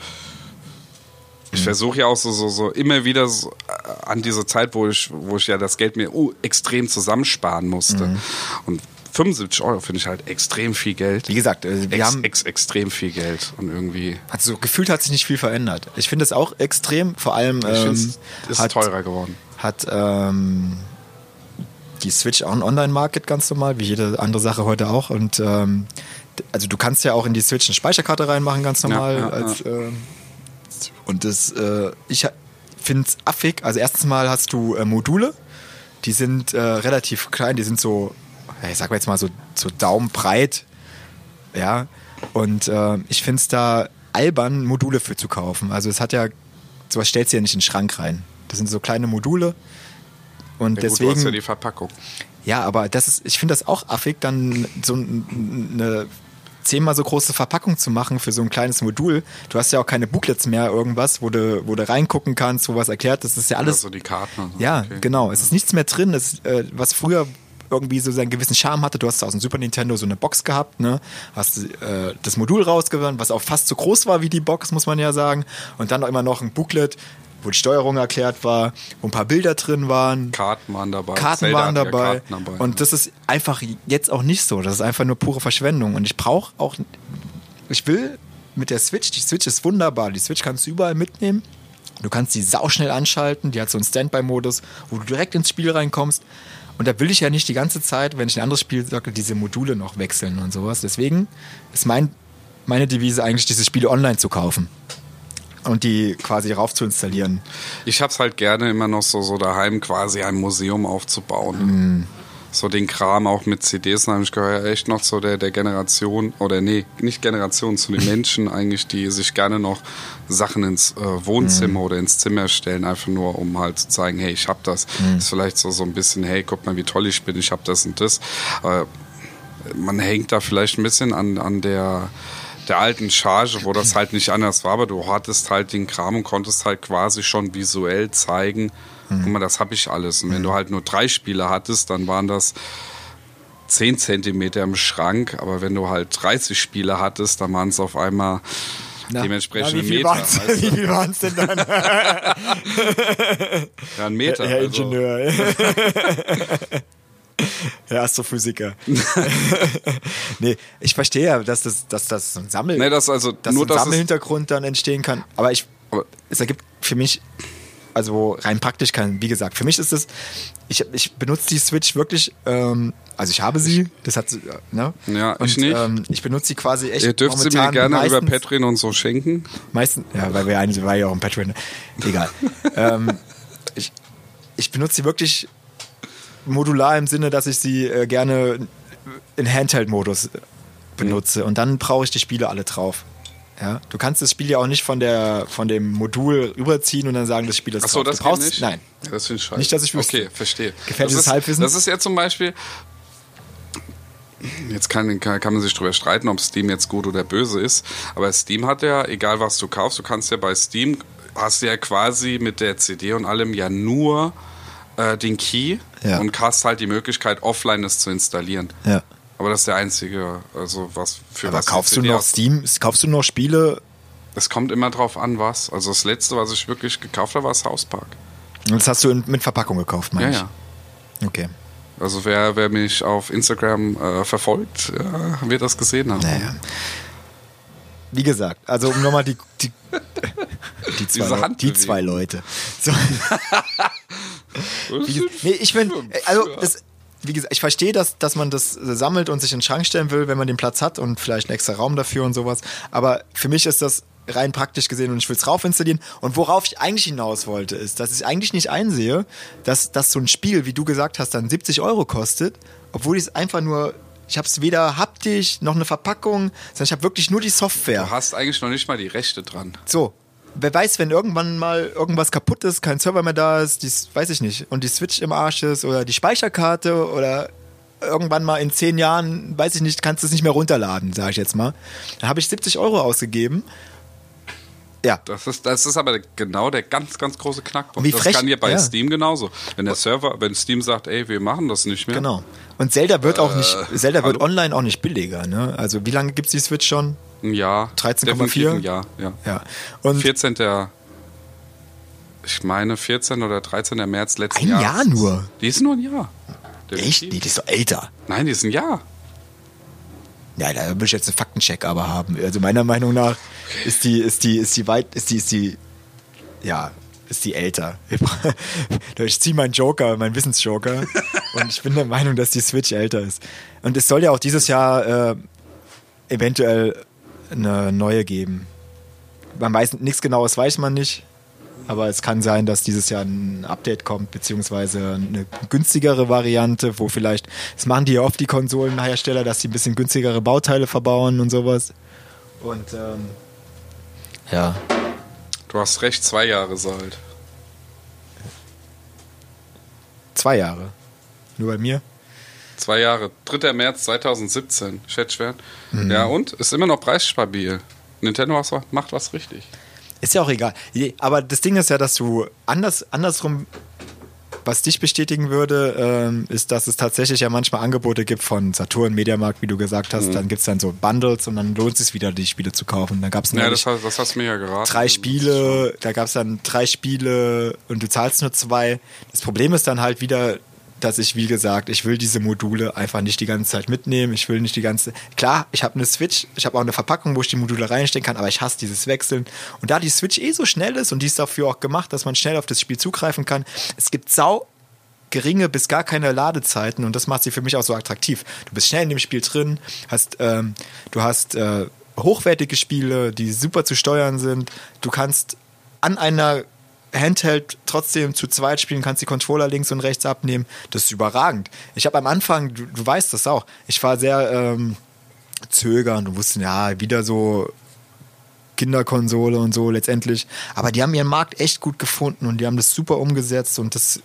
ich Mhm. versuche ja auch so, so, so immer wieder so, äh, an diese Zeit, wo ich, wo ich ja das Geld mir uh, extrem zusammensparen musste. Mhm. Und 75 Euro finde ich halt extrem viel Geld. wie gesagt, äh, wir Ex, haben, ex, extrem viel Geld. Und irgendwie, also gefühlt hat sich nicht viel verändert. Ich finde es auch extrem, vor allem ich ähm, es hat, teurer geworden. hat ähm, die Switch auch ein Online-Market ganz normal, wie jede andere Sache heute auch. Und ähm, also du kannst ja auch in die Switch eine Speicherkarte reinmachen, ganz normal. ja, als, ähm, und das, äh, ich finde es affig. Also erstens mal hast du äh, Module, die sind äh, relativ klein, die sind so, ich sag mal jetzt mal so, so daumenbreit. Ja. Und äh, ich finde es da albern, Module für zu kaufen. Also es hat ja, sowas stellst du ja nicht in den Schrank rein. Das sind so kleine Module. Und Ja, gut, du deswegen. hast ja die Verpackung. Ja, aber das ist, ich finde das auch affig, dann so ein- eine zehnmal so große Verpackung zu machen für so ein kleines Modul. Du hast ja auch keine Booklets mehr, irgendwas, wo du, wo du reingucken kannst, wo was erklärt. Das ist ja alles. Also die Karten so. ja, okay. genau. Es ist nichts mehr drin, das, äh, was früher irgendwie so seinen gewissen Charme hatte. Du hast aus dem Super Nintendo so eine Box gehabt, ne? Hast äh, das Modul rausgewonnen, was auch fast so groß war wie die Box, muss man ja sagen. Und dann auch immer noch ein Booklet, wo die Steuerung erklärt war, wo ein paar Bilder drin waren. Karten waren dabei. Karten Zelda waren hatte ja dabei. Karten dabei. Und das ist einfach jetzt auch nicht so. Das ist einfach nur pure Verschwendung. Und ich brauche auch, ich will mit der Switch, die Switch ist wunderbar. Die Switch kannst du überall mitnehmen. Du kannst sie sauschnell anschalten. Die hat so einen Standby-Modus, wo du direkt ins Spiel reinkommst. Und da will ich ja nicht die ganze Zeit, wenn ich ein anderes Spiel sage, diese Module noch wechseln und sowas. Deswegen ist mein, meine Devise eigentlich, diese Spiele online zu kaufen. Und die quasi rauf zu installieren. Ich hab's halt gerne immer noch so, so daheim quasi ein Museum aufzubauen. So den Kram auch mit CDs, ich gehört, echt noch zu der, der Generation, oder nee, nicht Generation, zu den Menschen eigentlich, die sich gerne noch Sachen ins äh, Wohnzimmer oder ins Zimmer stellen, einfach nur um halt zu zeigen, hey, ich hab das. Ist vielleicht so, so ein bisschen, hey, guck mal, wie toll ich bin, ich hab das und das. Äh, man hängt da vielleicht ein bisschen an, an der, der alten Charge, wo das halt nicht anders war, aber du hattest halt den Kram und konntest halt quasi schon visuell zeigen, guck mal, das habe ich alles. Und wenn du halt nur drei Spiele hattest, dann waren das 10 Zentimeter im Schrank, aber wenn du halt 30 Spiele hattest, dann waren es auf einmal Na, dementsprechend na, wie viel Meter. weißt [LAUGHS] Wie du? viel waren es denn dann? [LAUGHS] Ja, ein Meter. Herr also. Ingenieur. [LAUGHS] Herr Astrophysiker. [LAUGHS] nee, ich verstehe ja, dass das, dass das so ein Sammel, Nee, das also dass nur ein das ist, Sammelhintergrund dann entstehen kann. Aber ich, Aber- es ergibt für mich, also rein praktisch keinen, wie gesagt, für mich ist es, ich, ich benutze die Switch wirklich, ähm, also ich habe sie, das hat sie, ne? Ja, und, ich nicht. Ähm, ich benutze sie quasi echt Ihr dürft sie mir gerne über meistens- Patreon und so schenken. Meistens, ja, weil wir eine, war ja auch ein Patreon. Egal. [LAUGHS] ähm, ich, ich benutze sie wirklich modular im Sinne, dass ich sie äh, gerne in Handheld-Modus benutze und dann brauche ich die Spiele alle drauf. Ja, du kannst das Spiel ja auch nicht von der von dem Modul rüberziehen und dann sagen, das Spiel ist Achso, drauf. das du brauchst, nicht? Nein. Ja, das finde ich scheiße. Nicht, dass ich wüsste. Okay, verstehe. Gefährliches das ist, Halbwissen? Das ist ja zum Beispiel, jetzt kann, kann, kann man sich darüber streiten, ob Steam jetzt gut oder böse ist, aber Steam hat ja, egal was du kaufst, du kannst ja bei Steam, hast du ja quasi mit der CD und allem ja nur äh, den Key Ja. und hast halt die Möglichkeit, offline es zu installieren. Ja. Aber das ist der einzige, also was für Aber was kaufst du noch Steam, kaufst du noch Spiele? Es kommt immer drauf an, was. Also das letzte, was ich wirklich gekauft habe, war South Park. Das hast du in, mit Verpackung gekauft, meine Ja, ich. ja. Okay. Also wer, wer mich auf Instagram äh, verfolgt, ja, wird das gesehen haben. Naja. Wie gesagt, also um nochmal die, die, [LAUGHS] die, zwei, die zwei Leute. So, wie, nee, ich bin, also das, wie gesagt, ich verstehe, dass, dass man das sammelt und sich in den Schrank stellen will, wenn man den Platz hat und vielleicht einen extra Raum dafür und sowas. Aber für mich ist das rein praktisch gesehen und ich will es rauf installieren. Und worauf ich eigentlich hinaus wollte, ist, dass ich eigentlich nicht einsehe, dass, dass so ein Spiel, wie du gesagt hast, dann 70 Euro kostet, obwohl ich es einfach nur, ich habe es weder haptisch noch eine Verpackung, sondern ich habe wirklich nur die Software. Du hast eigentlich noch nicht mal die Rechte dran. So, wer weiß, wenn irgendwann mal irgendwas kaputt ist, kein Server mehr da ist, dies weiß ich nicht, und die Switch im Arsch ist oder die Speicherkarte oder irgendwann mal in zehn Jahren, weiß ich nicht, kannst du es nicht mehr runterladen, sage ich jetzt mal. Dann habe ich 70 Euro ausgegeben. Ja, Das ist, das ist aber genau der ganz, ganz große Knackpunkt. Und wie das frech- kann dir bei ja. Steam genauso. Wenn der Server, wenn Steam sagt, ey, wir machen das nicht mehr. genau. Und Zelda wird auch nicht, Zelda wird hallo? online auch nicht billiger, ne? Also wie lange gibt es die Switch schon? Ein Jahr. 13,4? Definitiv ein Jahr, ja. Ja. Und 14. Ich meine 14 oder 13. März letzten Ein Jahres. Jahr nur? Die ist nur ein Jahr. echt? Definitiv. Nee, die ist doch älter. Nein, die ist ein Jahr. Ja, da will ich jetzt einen Faktencheck aber haben. Also meiner Meinung nach ist die, ist die, ist die weit, ist die, ist die, ja, ist die älter. [LAUGHS] Ich ziehe meinen Joker, meinen Wissensjoker und ich bin der Meinung, dass die Switch älter ist. Und es soll ja auch dieses Jahr äh, eventuell eine neue geben. Man weiß nichts Genaues, weiß man nicht. Aber es kann sein, dass dieses Jahr ein Update kommt, beziehungsweise eine günstigere Variante, wo vielleicht, das machen die ja oft, die Konsolenhersteller, dass sie ein bisschen günstigere Bauteile verbauen und sowas. Und ähm, ja, Du hast recht, zwei Jahre ist alt. zwei Jahre. Nur bei mir. Zwei Jahre. 3. März 2017. Schätzschwert. Mhm. Ja, und? Ist immer noch preisstabil. Nintendo macht was richtig. Ist ja auch egal. Aber das Ding ist ja, dass du anders, andersrum, was dich bestätigen würde, ähm, ist, dass es tatsächlich ja manchmal Angebote gibt von Saturn, Mediamarkt, wie du gesagt hast. Dann gibt es dann so Bundles und dann lohnt es sich wieder, die Spiele zu kaufen. Da gab es Ja, das, hast- das hast du mir ja geraten. drei Spiele, da gab es dann drei Spiele und du zahlst nur zwei. Das Problem ist dann halt wieder, dass ich, wie gesagt, ich will diese Module einfach nicht die ganze Zeit mitnehmen. Ich will nicht die ganze. Klar, ich habe eine Switch, ich habe auch eine Verpackung, wo ich die Module reinstecken kann, aber ich hasse dieses Wechseln. Und da die Switch eh so schnell ist und die ist dafür auch gemacht, dass man schnell auf das Spiel zugreifen kann, es gibt sau geringe bis gar keine Ladezeiten und das macht sie für mich auch so attraktiv. Du bist schnell in dem Spiel drin, hast, ähm, du hast äh, hochwertige Spiele, die super zu steuern sind. Du kannst an einer Handheld trotzdem zu zweit spielen, kannst die Controller links und rechts abnehmen. Das ist überragend. Ich habe am Anfang, du, du weißt das auch, ich war sehr ähm, zögernd und wusste, ja, wieder so Kinderkonsole und so letztendlich. Aber die haben ihren Markt echt gut gefunden und die haben das super umgesetzt und das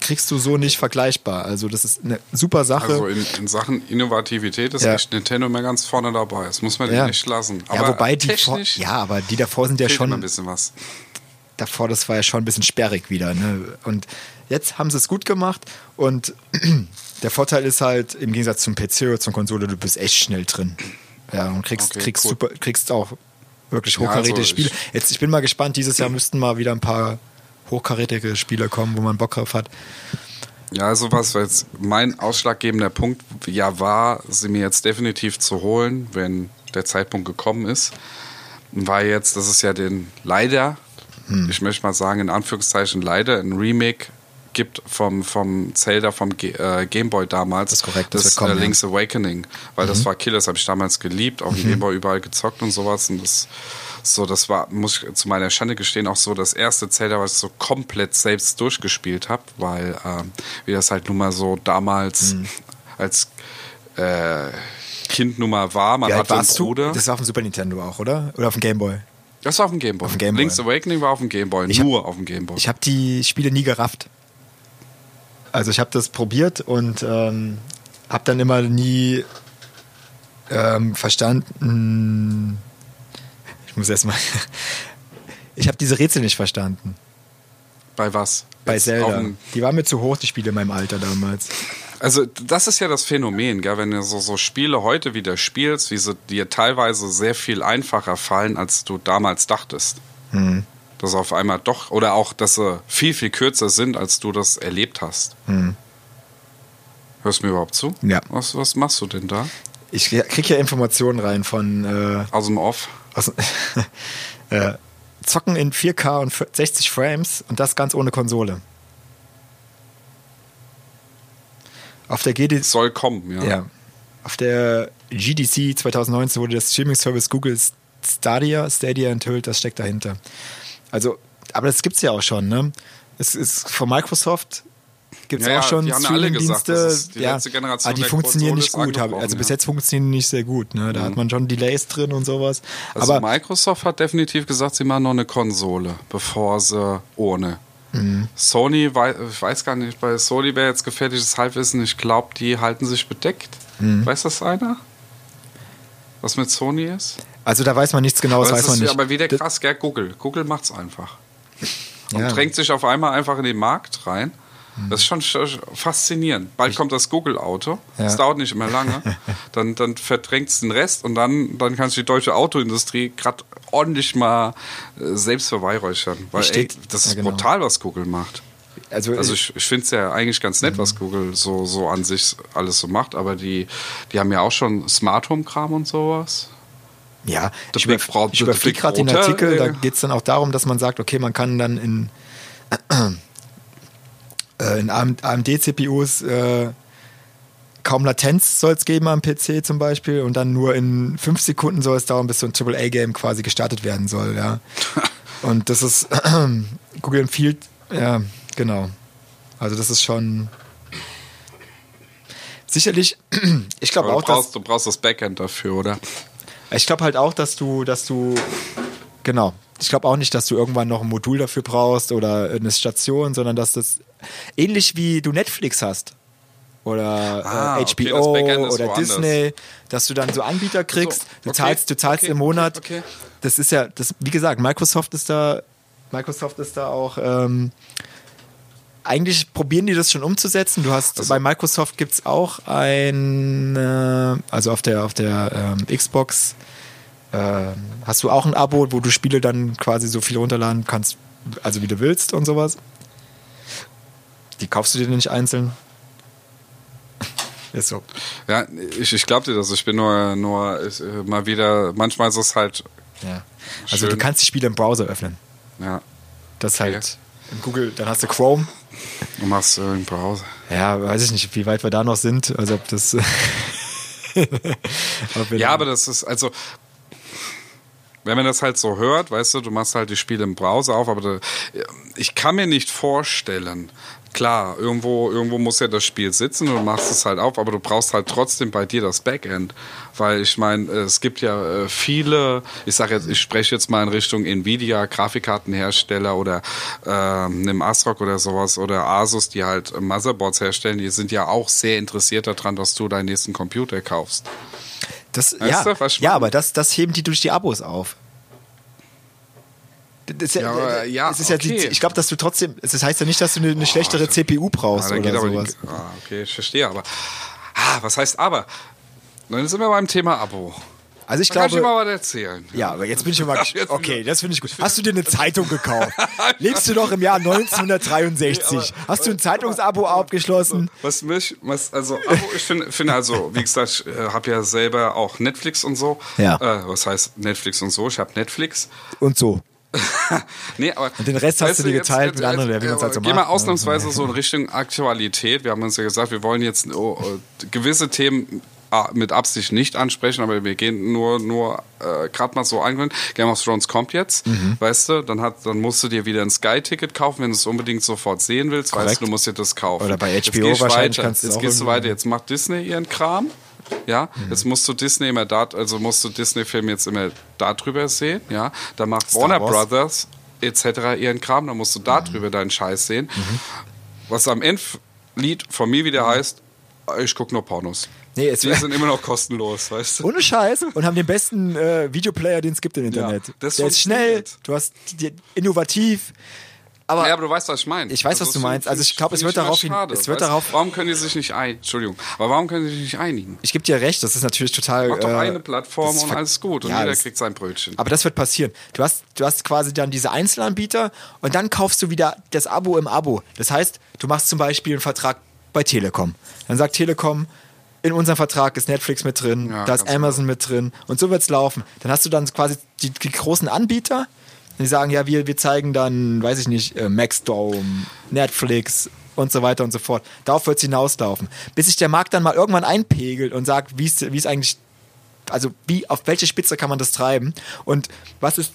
kriegst du so nicht vergleichbar. Also das ist eine super Sache. Also in, in Sachen Innovativität ist Ja. echt Nintendo immer ganz vorne dabei. Das muss man ja. nicht lassen. ja, wobei die vor, ja, aber die davor sind ja schon ein bisschen was. Davor, das war ja schon ein bisschen sperrig wieder. Ne? Und jetzt haben sie es gut gemacht und [CLEARS THROAT] der Vorteil ist halt, im Gegensatz zum PC oder zum Konsole, du bist echt schnell drin. Ja, und kriegst, Okay, kriegst, cool. super, kriegst auch wirklich Ja, hochkarätige also Spiele. ich- Jetzt, ich bin mal gespannt, dieses Jahr müssten mal wieder ein paar hochkarätige Spiele kommen, wo man Bock drauf hat. Ja, also was jetzt mein ausschlaggebender Punkt ja war, sie mir jetzt definitiv zu holen, wenn der Zeitpunkt gekommen ist, war jetzt, dass es ja den leider, Hm. ich möchte mal sagen, in Anführungszeichen leider, ein Remake gibt vom, vom Zelda vom Ge äh, Gameboy damals. Das ist korrekt, das das kommen, äh, ja. Mhm. Link's Awakening. Weil das war Killer, das habe ich damals geliebt, auf dem Gameboy überall gezockt und sowas. Und das so, das war, muss ich zu meiner Schande gestehen, auch so das erste Zelda, was ich so komplett selbst durchgespielt habe, weil ähm, wie das halt nun mal so damals Mhm. als äh, Kind nun mal war, man alt hatte einen warst du? Bruder. Das war auf dem Super Nintendo auch, oder? Oder auf dem Game Boy? Das war auf dem Gameboy. Gameboy. Link's Awakening war auf dem Gameboy, hab- nur auf dem Gameboy. Ich habe die Spiele nie gerafft. Also ich habe das probiert und ähm, habe dann immer nie ähm, verstanden. Ich muss erstmal. [LAUGHS] Ich habe diese Rätsel nicht verstanden. Bei was? Bei Jetzt Zelda. Die waren mir zu hoch, die Spiele in meinem Alter damals. Also das ist ja das Phänomen, gell? wenn du so, so Spiele heute wieder spielst, wie sie dir teilweise sehr viel einfacher fallen, als du damals dachtest. Hm. Dass auf einmal doch, oder auch, dass sie viel, viel kürzer sind, als du das erlebt hast. Hörst du mir überhaupt zu? Ja. Was, was machst du denn da? Ich krieg ja Informationen rein von äh, Aus dem Off? aus, [LAUGHS] äh, Zocken in 4K und 60 Frames und das ganz ohne Konsole. Auf der GD Soll kommen, ja. Ja. Auf der GDC 2019 wurde das Streaming-Service Google Stadia, Stadia enthüllt, das steckt dahinter. Also, aber das gibt's ja auch schon, ne? Es ist von Microsoft gibt es Ja, auch schon Streaming-Dienste. Ja, aber die funktionieren nicht gut. Also bis jetzt funktionieren die nicht sehr gut. Ne? Da hat man schon Delays drin und sowas. Also aber Microsoft hat definitiv gesagt, sie machen noch eine Konsole, bevor sie ohne. Mhm. Sony, wei- ich weiß gar nicht, bei Sony wäre jetzt gefährliches Halbwissen, ich glaube, die halten sich bedeckt. Mhm. Weiß das einer? Was mit Sony ist? also da weiß man nichts Genaues, aber, weiß das man ist nicht. aber wieder krass, gell? Google. Google macht's einfach. Und Ja. drängt sich auf einmal einfach in den Markt rein. Das ist schon sch- faszinierend. Bald kommt das Google-Auto. Das Ja. dauert nicht mehr lange. [LAUGHS] Dann, dann verdrängt es den Rest und dann, dann kann sich die deutsche Autoindustrie gerade ordentlich mal äh, selbst verweihräuchern. Weil ey, das ja, ist genau. brutal, was Google macht. also, Also ich, ich finde es ja eigentlich ganz nett, was Google so, so an sich alles so macht, aber die, die haben ja auch schon Smart Home Kram und sowas. Ja, The ich, Big über, Brother- ich überfliege gerade den Artikel, da äh. geht es dann auch darum, dass man sagt, okay, man kann dann in, äh, in AMD-CPUs äh, kaum Latenz soll es geben am PC zum Beispiel und dann nur in fünf Sekunden soll es dauern, bis so ein AAA-Game quasi gestartet werden soll, ja. [LAUGHS] Und das ist [CLEARS THROAT] Google empfiehlt, ja, genau. Also das ist schon sicherlich, [CLEARS THROAT] ich glaube auch, du, dass brauchst, du brauchst das Backend dafür, oder? ich glaube halt auch, dass du, dass du, genau. Ich glaube auch nicht, dass du irgendwann noch ein Modul dafür brauchst oder eine Station, sondern dass das ähnlich wie du Netflix hast oder Ah, äh, okay, HBO ist oder. Disney, dass du dann so Anbieter kriegst. du okay, zahlst, du zahlst okay, im Monat. okay. Das ist ja, das, wie gesagt, Microsoft ist da, Microsoft ist da auch. Ähm, eigentlich probieren die das schon umzusetzen. Du hast Also- bei Microsoft gibt es auch ein, äh, also auf der auf der ähm, Xbox äh, hast du auch ein Abo, wo du Spiele dann quasi so viel runterladen kannst, also wie du willst und sowas. Die kaufst du dir nicht einzeln. Ist so. Ja, ich, ich glaube dir das. Ich bin nur, nur ich, äh, mal wieder, manchmal ist es halt, Ja. Also Schön. du kannst die Spiele im Browser öffnen. ja, Das Okay. halt in Google, dann hast du Chrome. du machst äh, im Browser. Ja, weiß ich nicht, wie weit wir da noch sind. Also ob das. [LAUGHS] [LAUGHS] Ja, aber das ist, also, wenn man das halt so hört, weißt du, du machst halt die Spiele im Browser auf, aber da, ich kann mir nicht vorstellen, klar, irgendwo, irgendwo muss ja das Spiel sitzen und du machst es halt auf, aber du brauchst halt trotzdem bei dir das Backend. Weil ich meine, es gibt ja äh, viele, ich sage jetzt, ich spreche jetzt mal in Richtung Nvidia, Grafikkartenhersteller oder ähm, einem ASRock oder sowas oder Asus, die halt äh, Motherboards herstellen, die sind ja auch sehr interessiert daran, dass du deinen nächsten Computer kaufst. Das, Weißt ja, du, ich ja, aber das, das heben die durch die Abos auf. Das ja, Ja, aber- ja, es ist ja okay. ich glaube, dass du trotzdem, das heißt ja nicht, dass du eine, eine schlechtere CPU brauchst da oder sowas. die, ah, okay, ich verstehe, aber. Ah, was heißt aber? Dann sind wir beim Thema Abo. Also ich Da kann ich glaube, mal was erzählen. ja, aber jetzt bin ich immer, [LAUGHS] Jetzt bin okay, das finde ich gut. Hast du dir eine Zeitung gekauft? [LAUGHS] Lebst du noch im Jahr 1963? Hast du ein Zeitungsabo abgeschlossen? Was mich, was, also, Abo, ich finde, finde also, wie gesagt, ich äh, habe ja selber auch Netflix und so. Ja. Äh, was heißt Netflix und so? Ich habe Netflix. Und so. [LAUGHS] nee, aber Und den Rest hast du dir geteilt mit anderen, wie man's halt so Geh mal macht, ne? ausnahmsweise so in Richtung Aktualität. Wir haben uns ja gesagt, wir wollen jetzt oh, äh, gewisse Themen mit Absicht nicht ansprechen, aber wir gehen nur nur äh, gerade mal so eingehen. Game of Thrones kommt jetzt, Mhm. weißt du? Dann hat dann musst du dir wieder ein Sky-Ticket kaufen, wenn du es unbedingt sofort sehen willst. Weißt Korrekt. du, du musst dir das kaufen. Oder bei HBO wahrscheinlich weiter. kannst du Jetzt gehst du weiter. Jetzt macht Disney ihren Kram. Ja, Mhm. jetzt musst du Disney immer da, also musst du Disney-Film jetzt immer darüber sehen, ja. Da macht Star Warner Wars. Brothers etc. ihren Kram, da musst du darüber deinen Scheiß sehen. Was am Ende Lied von mir wieder heißt, ich gucke nur Pornos. Nee, es Die wär- sind immer noch kostenlos, weißt du? Ohne Scheiß und haben den besten äh, Videoplayer, den es gibt im Internet. Ja, das Der ist schnell, du hast die, innovativ. Aber Ja, aber du weißt, was ich meine. Ich weiß, was du meinst. Also ich find- glaub, es wird darauf hin- schade, es wird weißt darauf- Warum können die sich nicht ein? Entschuldigung. Aber warum können die sich nicht einigen? ich gebe dir recht, das ist natürlich total. Mach doch äh, eine Plattform und alles gut und Ja, jeder kriegt sein Brötchen. Aber das wird passieren. Du hast, du hast quasi dann diese Einzelanbieter und dann kaufst du wieder das Abo im Abo. Das heißt, du machst zum Beispiel einen Vertrag bei Telekom. Dann sagt Telekom, in unserem Vertrag ist Netflix mit drin, Ja, da ist Amazon mit drin und so wird's laufen. Dann hast du dann quasi die, die großen Anbieter, die sagen, ja, wir, wir zeigen dann, weiß ich nicht, äh, Maxdome, Netflix und so weiter und so fort. Darauf wird's hinauslaufen. Bis sich der Markt dann mal irgendwann einpegelt und sagt, wie es es eigentlich also wie, auf welche Spitze kann man das treiben? Und was ist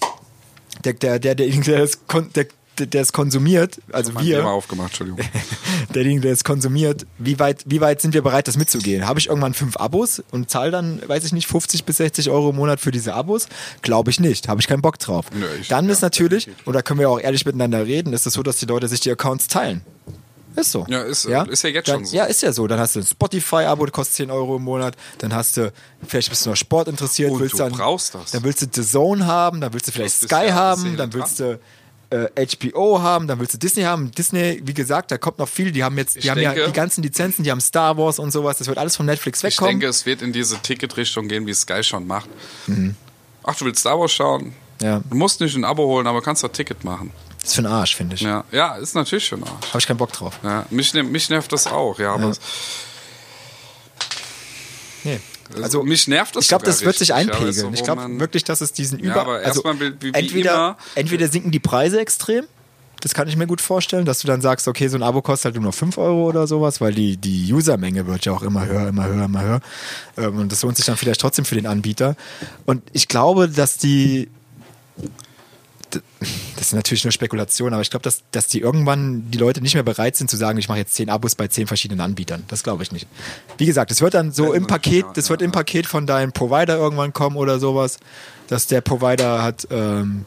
der, der, der, der, der, kon, der, der, der es konsumiert, also Mein Thema wir, aufgemacht, Entschuldigung. [LAUGHS] derjenige, der es konsumiert, wie weit, wie weit sind wir bereit, das mitzugehen? Habe ich irgendwann fünf Abos und zahle dann, weiß ich nicht, 50 bis 60 Euro im Monat für diese Abos? Glaube ich nicht. Habe ich keinen Bock drauf. Nö, ich- dann ja, ist natürlich, und da können wir auch ehrlich miteinander reden, ist es so, dass die Leute sich die Accounts teilen. Ist so. Ja, ist- ist ja jetzt dann, schon so. Ja, ist ja so. Dann hast du ein Spotify-Abo, das kostet 10 Euro im Monat. Dann hast du, vielleicht bist du noch Sport interessiert. Und willst du dann, brauchst das. Dann willst du The Zone haben, dann willst du vielleicht Sky ja haben, dann dran. willst du äh, HBO haben, dann willst du Disney haben. Disney, wie gesagt, da kommt noch viel. Die haben jetzt, die Ich haben ja denke- die ganzen Lizenzen, die haben Star Wars und sowas. Das wird alles von Netflix Ich wegkommen. denke, es wird in diese Ticketrichtung gehen, wie Sky schon macht. Ach, du willst Star Wars schauen? Mhm. Ja. Du musst nicht ein Abo holen, aber kannst ein Ticket machen. ist für den Arsch, finde ich. Ja, ja ist natürlich schon Arsch. Habe ich keinen Bock drauf. Ja, mich, nervt- mich nervt das auch, ja. Aber Nee. Also, mich nervt das Ich glaube, das wird sich einpegeln. so, ich glaube wirklich, dass es diesen Ja, Über... aber also erstmal wie- wie entweder, immer- entweder sinken die Preise extrem, das kann ich mir gut vorstellen, dass du dann sagst, okay, so ein Abo kostet halt nur noch 5 Euro oder sowas, weil die, die Usermenge wird ja auch immer höher, immer höher, immer höher. Ähm, Und das lohnt sich dann vielleicht trotzdem für den Anbieter. Und ich glaube, dass die das ist natürlich nur Spekulation, aber ich glaube, dass, dass die irgendwann die Leute nicht mehr bereit sind zu sagen, ich mache jetzt zehn Abos bei zehn verschiedenen Anbietern. Das glaube ich nicht. Wie gesagt, es wird dann so Ja, im Paket, ist das wird im. Paket von deinem Provider irgendwann kommen oder sowas, dass der Provider hat ähm,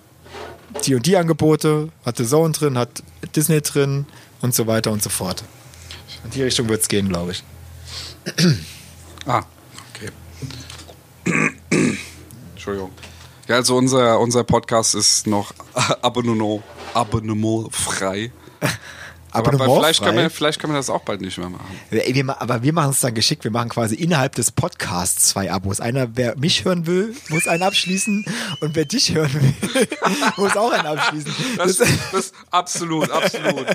die und die Angebote, hat The Zone drin, hat Disney drin und so weiter und so fort. In die Richtung wird es gehen, glaube ich. Ah, okay. [COUGHS] Entschuldigung. Ja, also unser, unser Podcast ist noch [LAUGHS] Abonnement, Abonnement frei. Aber bei- vielleicht, können frei. wir, vielleicht können wir das auch bald nicht mehr machen. Wir, aber wir machen es dann geschickt. Wir machen quasi innerhalb des Podcasts zwei Abos. Einer, wer mich hören will, muss einen abschließen. Und wer dich hören will, [LAUGHS] muss auch einen abschließen. Das, Das, das absolut, absolut.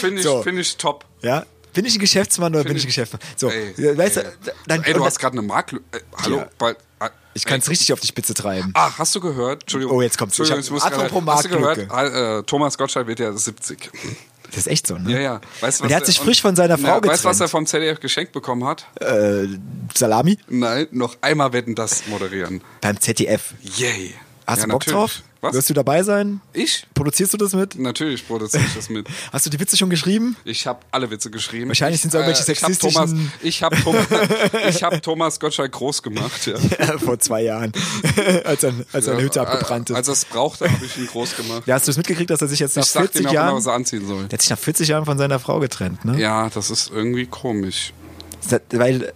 Finde ich, So. find ich top. ja? Bin ich ein Geschäftsmann oder bin ich ein Geschäftsmann? So, Ey, weißt ey. du, dann, Ey, du hast gerade eine Marktlücke. Äh, hallo, Ja. bald. Ich kann es richtig auf die Spitze treiben. Ah, hast du gehört? Entschuldigung. Oh, jetzt kommt's. Ich Entschuldigung, hab- ich Hast du gehört? Ah, äh, Thomas Gottschalk wird ja 70. Das ist echt so, ne? Ja, ja. Weißt, du, Und was er hat sich der- frisch von seiner Frau ja, Weißt du, was er getrennt. vom ZDF geschenkt bekommen hat? Äh, Salami? Nein, noch einmal wetten das moderieren. Beim ZDF. Yay. Hast ja, du Bock natürlich. drauf? Was? Wirst du dabei sein? ich? Produzierst du das mit? Natürlich produziere ich das mit. [LAUGHS] Hast du die Witze schon geschrieben? Ich habe alle Witze geschrieben. Wahrscheinlich sind's irgendwelche ich hab Thomas, sexistischen- ich habe Thomas, ich hab Thomas Gottschalk groß gemacht. Ja. [LAUGHS] Vor zwei Jahren, [LAUGHS] als, ein, als seine Hütte abgebrannt ist. Als er es brauchte, habe ich ihn groß gemacht. ja, hast du es mitgekriegt, dass er sich jetzt nach ich sag 40 ihm auch immer, Jahren... er anziehen soll. Der hat sich nach 40 Jahren von seiner Frau getrennt, ne? Ja, das ist irgendwie komisch. Das- Weil,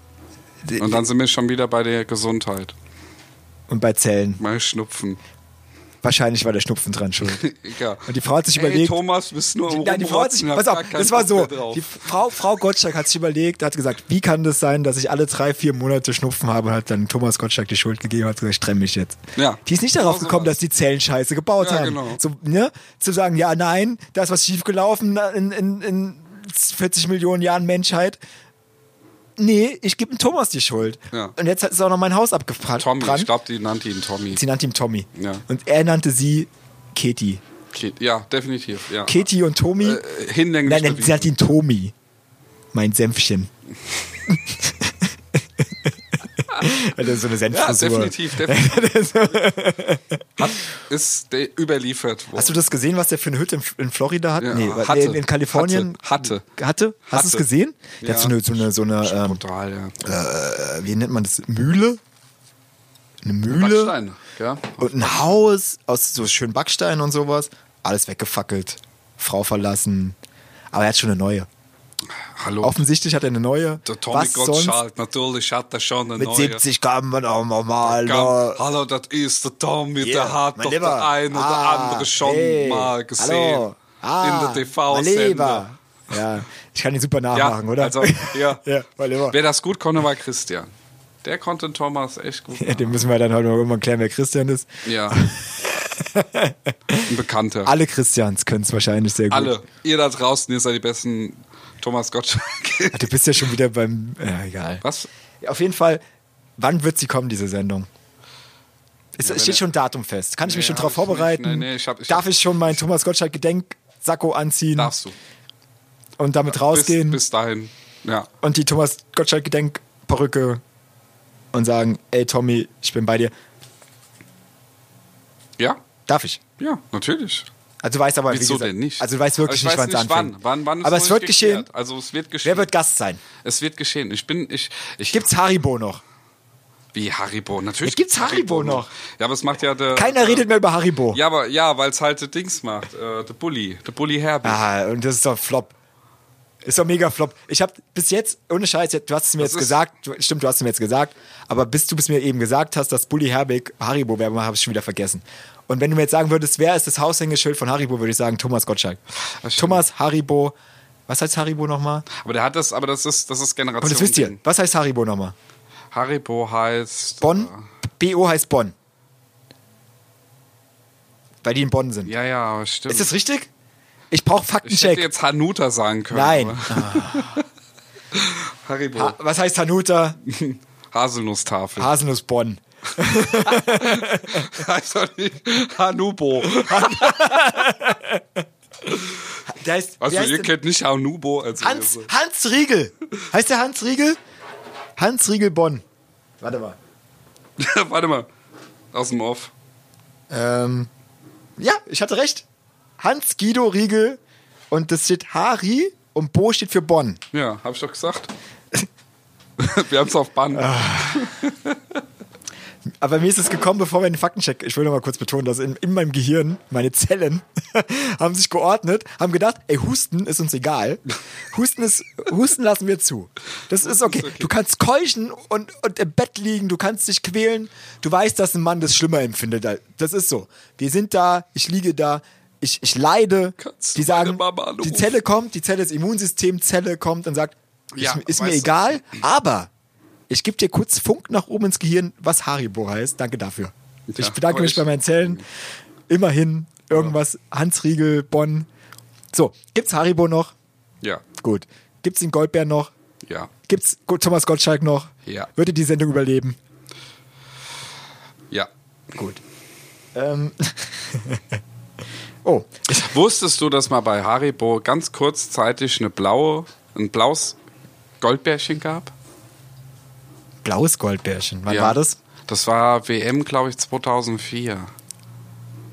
Und dann sind wir schon wieder bei der Gesundheit. und bei Zellen. Mal Schnupfen. Wahrscheinlich war der Schnupfen dran schuld. [LAUGHS] Ja. Und die Frau hat sich überlegt. Thomas, bist nur am Nein, die Frau hat sich, pass auf, das war so. Die Frau, Frau Gottschalk hat sich überlegt, hat gesagt, wie kann das sein, dass ich alle drei, vier Monate Schnupfen habe und hat dann Thomas Gottschalk die Schuld gegeben und hat gesagt, ich trenne mich jetzt. Ja. Die ist nicht darauf Genau gekommen, sowas. dass die Zellen scheiße gebaut Ja, haben. genau. So, ne? Zu sagen, ja, nein, da ist was schiefgelaufen in, in, in 40 Millionen Jahren Menschheit. Nee, ich gebe dem Thomas die Schuld. Ja. Und jetzt ist auch noch mein Haus abgebrannt. Tommy, ich glaube, die nannte ihn Tommy. Sie nannte ihn Tommy. Ja. Und er nannte sie Katie. Ke- Ja, definitiv. Ja. Katie und Tommy. Äh, hinlänglich Nein, nein, bewiesen. sie hat ihn Tomi. Mein Senfchen. [LAUGHS] [LAUGHS] das ist so eine Ja, Senffrisur. definitiv, [LAUGHS] definitiv. Hat, ist überliefert worden. Hast du das gesehen, was der für eine Hütte in, Florida hat? Ja, nee, hatte. in, in Kalifornien. Hatte. Hatte? Hast du es Hatte. gesehen? Der Ja. hat so eine, so eine, so eine ähm, Brutal, ja. äh, wie nennt man das? Mühle? Eine Mühle? Backstein, ja. Und ein Haus aus so schönen Backstein und sowas. Alles weggefackelt. Frau verlassen. Aber er hat schon eine neue. Hallo. Offensichtlich hat er eine neue. der Tommy Was sonst? Gottschalk, natürlich hat er schon eine Mit neue. 70 kann man auch mal. Kam, ne? hallo, das ist der Tommy, Hier, der hat doch Lieber. der ein oder Ah, andere schon hey, mal gesehen. Hallo. Ah, in der TV-Sender. Lieber. Ja, ich kann ihn super nachmachen, oder? Also, ja. [LAUGHS] ja. Wer das gut konnte, war Christian. Der konnte den Thomas echt gut. Ja, den müssen wir dann heute mal irgendwann klären, wer Christian ist. Ja. [LAUGHS] Ein Bekannter. Alle Christians können es wahrscheinlich sehr gut. Alle. Ihr da draußen, ihr seid die besten Thomas Gottschalk. Du bist ja schon wieder beim. Ja, egal. Was? Auf jeden Fall, wann wird sie kommen, diese Sendung? Ist, Ja, steht schon ein Datum fest. Kann ich mich Nee, schon drauf ich nicht. vorbereiten? Nee, nee, ich hab- ich Darf hab- ich schon meinen Thomas Gottschalk Gedenksacko anziehen Darfst du. und damit rausgehen Bis, bis dahin. Ja. und die Thomas Gottschalk Gedenkperücke und sagen, ey Tommy, ich bin bei dir. Ja? Darf ich? Ja, natürlich. Also du weißt aber, wie Wieso gesagt, denn nicht? Also du weißt wirklich nicht, weiß wann es nicht anfängt. wann. Wann, wann aber es wird nicht geschehen. geklärt. Also es wird geschehen. Wer wird Gast sein? Es wird geschehen. Ich bin, ich, ich. Gibt's Haribo noch? Wie Haribo? Natürlich. Ja, gibt's Haribo noch? Ja, aber es macht ja der. Keiner der, redet mehr über Haribo. Ja, aber ja, weil es halt der Dings macht. Äh, der Bully. Der Bully Herbie. Ah, und das ist doch Flop. Ist doch mega Flop. Ich habe bis jetzt, ohne Scheiß, du hast es mir Das jetzt gesagt, du, stimmt, du hast es mir jetzt gesagt, aber bis du bis mir eben gesagt hast, dass Bully Herbig Haribo Werbung macht, habe ich schon wieder vergessen. Und wenn du mir jetzt sagen würdest, wer ist das Aushängeschild von Haribo, würde ich sagen Thomas Gottschalk. Thomas Haribo, was heißt Haribo nochmal? Aber der hat das, aber das ist, das ist Generation. Und das wisst ihr, was heißt Haribo nochmal? Haribo heißt. Bonn, Äh, BO heißt Bonn. Weil die in Bonn sind. ja, ja, stimmt. Ist das richtig? Ich brauche ich Faktencheck. hätte jetzt Hanuta sagen können. Nein. [LAUGHS] Haribo. Ha was heißt Hanuta? [LAUGHS] Haselnusstafel. Haselnuss Bonn. [LAUGHS] heißt doch nicht Hanubo. [LAUGHS] Der heißt, Also heißt ihr denn? kennt nicht Hanubo als Hans, Hans Riegel. Heißt der Hans Riegel? Hans Riegel Bonn. Warte mal. [LAUGHS] Warte mal. Aus dem Off. Ähm, ja, ich hatte recht. Hans Guido Riegel und das steht Hari und Bo steht für Bonn. Ja, hab ich doch gesagt. Wir haben es auf Band. Aber mir ist es gekommen, bevor wir den Faktencheck, ich will noch mal kurz betonen, dass in, in meinem Gehirn meine Zellen [LAUGHS] haben sich geordnet, haben gedacht, ey, Husten ist uns egal. Husten ist, Husten lassen wir zu. Das ist okay. Du kannst keuchen und, und im Bett liegen, du kannst dich quälen. Du weißt, dass ein Mann das schlimmer empfindet. Das ist so. Wir sind da, ich liege da, ich, ich leide. Kannst die sagen, die Zelle kommt, die Zelle des Immunsystems, Zelle kommt und sagt, Ja, ist, ist mir egal, aber ich gebe dir kurz Funk nach oben ins Gehirn, was Haribo heißt. Danke dafür. Ich Ja, bedanke aber mich ich- bei meinen Zellen. Immerhin irgendwas. Hans Riegel, Bonn. So, gibt's Haribo noch? Ja, Gut. Gibt's den Goldbär noch? ja, Gibt's Go- Thomas Gottschalk noch? Ja. Würde die Sendung überleben? ja. Gut. Ähm. [LAUGHS] oh, Wusstest du, dass mal bei Haribo ganz kurzzeitig eine blaue, ein blaues Goldbärchen gab? Blaues Goldbärchen. Wann Ja. war das? Das war WM, glaube ich, 2004.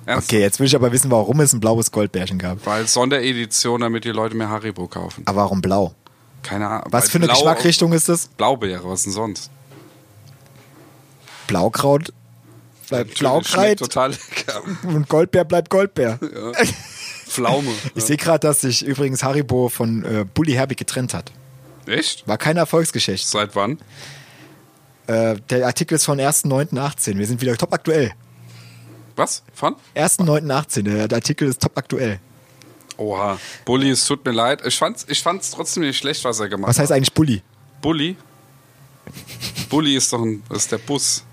Ernst? Okay, jetzt will ich aber wissen, warum es ein blaues Goldbärchen gab. Weil Sonderedition, damit die Leute mehr Haribo kaufen. Aber warum blau? Keine Ahnung. Was für eine Blau- Geschmackrichtung ist das? Blaubeere, was denn sonst? Blaukraut bleibt Blaukraut Total lecker. [LAUGHS] und Goldbär bleibt Goldbär. [LAUGHS] Pflaume. [LAUGHS] Ich sehe gerade, dass sich übrigens Haribo von äh, Bully Herbig getrennt hat. Echt? War keine Erfolgsgeschichte. Seit wann? Äh, der Artikel ist von 1.9.18. Wir sind wieder top aktuell. Was? Von? 1.9.18. Der, der Artikel ist top aktuell. Oha. Bulli, es tut mir leid. Ich fand's, ich fand's trotzdem nicht schlecht, was er gemacht Was heißt hat. eigentlich Bulli? Bulli? Bulli ist doch ein, ist der Bus.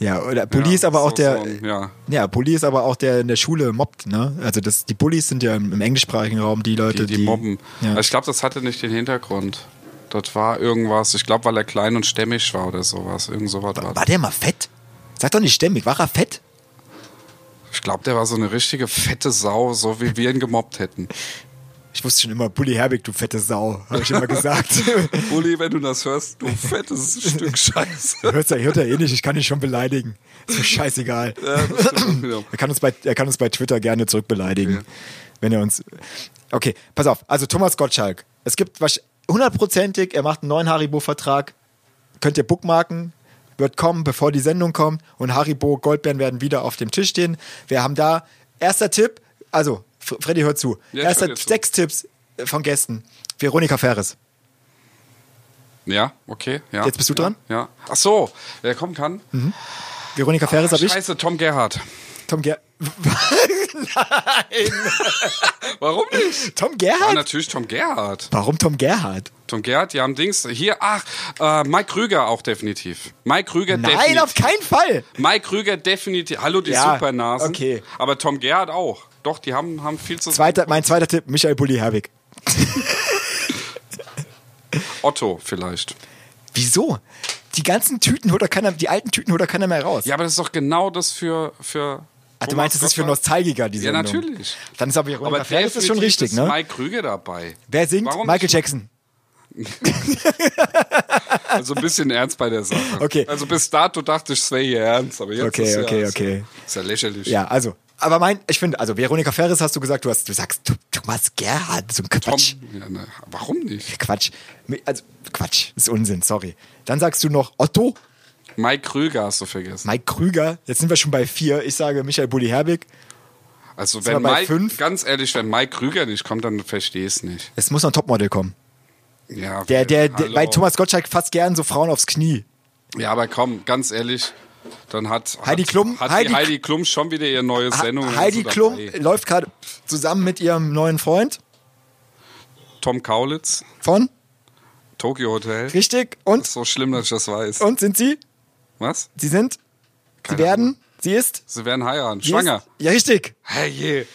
Ja, oder Bulli Ja, ist aber auch der. so ein- ja. ja, Bulli ist aber auch der in der Schule mobbt, ne? Also das, die Bullies sind ja im, im englischsprachigen Raum die Leute, Die, die, die mobben. Ja. Ich glaube, das hatte nicht den Hintergrund. Das war irgendwas, ich glaube, weil er klein und stämmig war oder sowas. Irgend sowas war. War der mal fett? Sag doch nicht stämmig, war er fett? Ich glaube, der war so eine richtige fette Sau, so wie wir ihn gemobbt hätten. Ich wusste schon immer, Bulli Herbig, du fette Sau, habe ich immer gesagt. [LAUGHS] Uli, wenn du das hörst, du fettes Stück Scheiße. [LAUGHS] hört er, hört er eh nicht, ich kann ihn schon beleidigen. Ist mir scheißegal. Ja. [CLEARS THROAT] Er kann uns bei, er kann uns bei Twitter gerne zurückbeleidigen. Wenn er uns. Okay, pass auf. Also Thomas Gottschalk. Es gibt wahrsch- hundertprozentig, er macht einen neuen Haribo-Vertrag. Könnt ihr bookmarken. Wird kommen, bevor die Sendung kommt. Und Haribo Goldbeeren werden wieder auf dem Tisch stehen. Wir haben da. Erster Tipp. Also, Freddy, hört zu. Ja, Erster dir zu. sechs Tipps äh, von Gästen. Veronika Ferres. Ja, okay. Ja. Jetzt bist du ja, dran? Ja. Ach so, wer kommen kann? Veronika Ferres habe ich. Scheiße, Tom Gerhardt. Tom, Ger [LAUGHS] Warum nicht? Tom Ja, Gerhardt? natürlich Tom Gerhardt. Warum Tom Gerhardt? Tom Gerhardt, die haben Dings. Hier, ach, äh, Mike Krüger auch definitiv. Mike Krüger Nein, definitiv. auf keinen Fall. Mike Krüger definitiv. Hallo, die Ja, Supernasen. okay. Aber Tom Gerhardt auch. Doch, die haben, haben viel zu Zweiter, mein zweiter Tipp, Michael Bulli Herbig. [LAUGHS] Otto vielleicht. Wieso? Die ganzen Tüten holt doch keiner, die alten Tüten holt doch keiner mehr raus. Ja, aber das ist doch genau das für. für Ach, du meinst, das ist für Nostalgiker, die Ja, Sendung? natürlich. Dann ist aber Veronika Aber Ferris ist schon richtig, ist ne? Mike Krüger dabei. Wer singt? Warum Michael nicht? Jackson. [LAUGHS] Also ein bisschen ernst bei der Sache. Okay. Also bis dato dachte ich, es wäre hier ernst, aber jetzt Okay, ist ja, okay, ist, okay. Ist ja lächerlich. Ja, also. Aber mein, ich finde, also Veronika Ferris hast du gesagt, du hast, du sagst, du, Thomas Gerhardt, so ein Tom, Quatsch. ja, ne, warum nicht? Quatsch. Also, Quatsch, ist Unsinn, sorry. Dann sagst du noch Otto, Mike Krüger hast du vergessen. Mike Krüger, jetzt sind wir schon bei vier. Ich sage Michael Bulli Herbig. Also wenn Mike, fünf? ganz ehrlich, wenn Mike Krüger nicht kommt, dann verstehe ich es nicht. Es muss noch ein Topmodel kommen. Ja, Der, der, der bei Thomas Gottschalk fast gern so Frauen aufs Knie. Ja, aber komm, ganz ehrlich, dann hat Heidi hat, Klum- hat Heidi- die Heidi Klum schon wieder ihre neue Sendung. Heidi Klum dabei. läuft gerade zusammen mit ihrem neuen Freund Tom Kaulitz, von, Tokyo Hotel. richtig? Und, so schlimm, dass ich das weiß. und sind sie? Was? Sie sind? Keine sie werden? Sie ist? Sie werden heiraten. Schwanger. Ist, ja, richtig. Hey, je.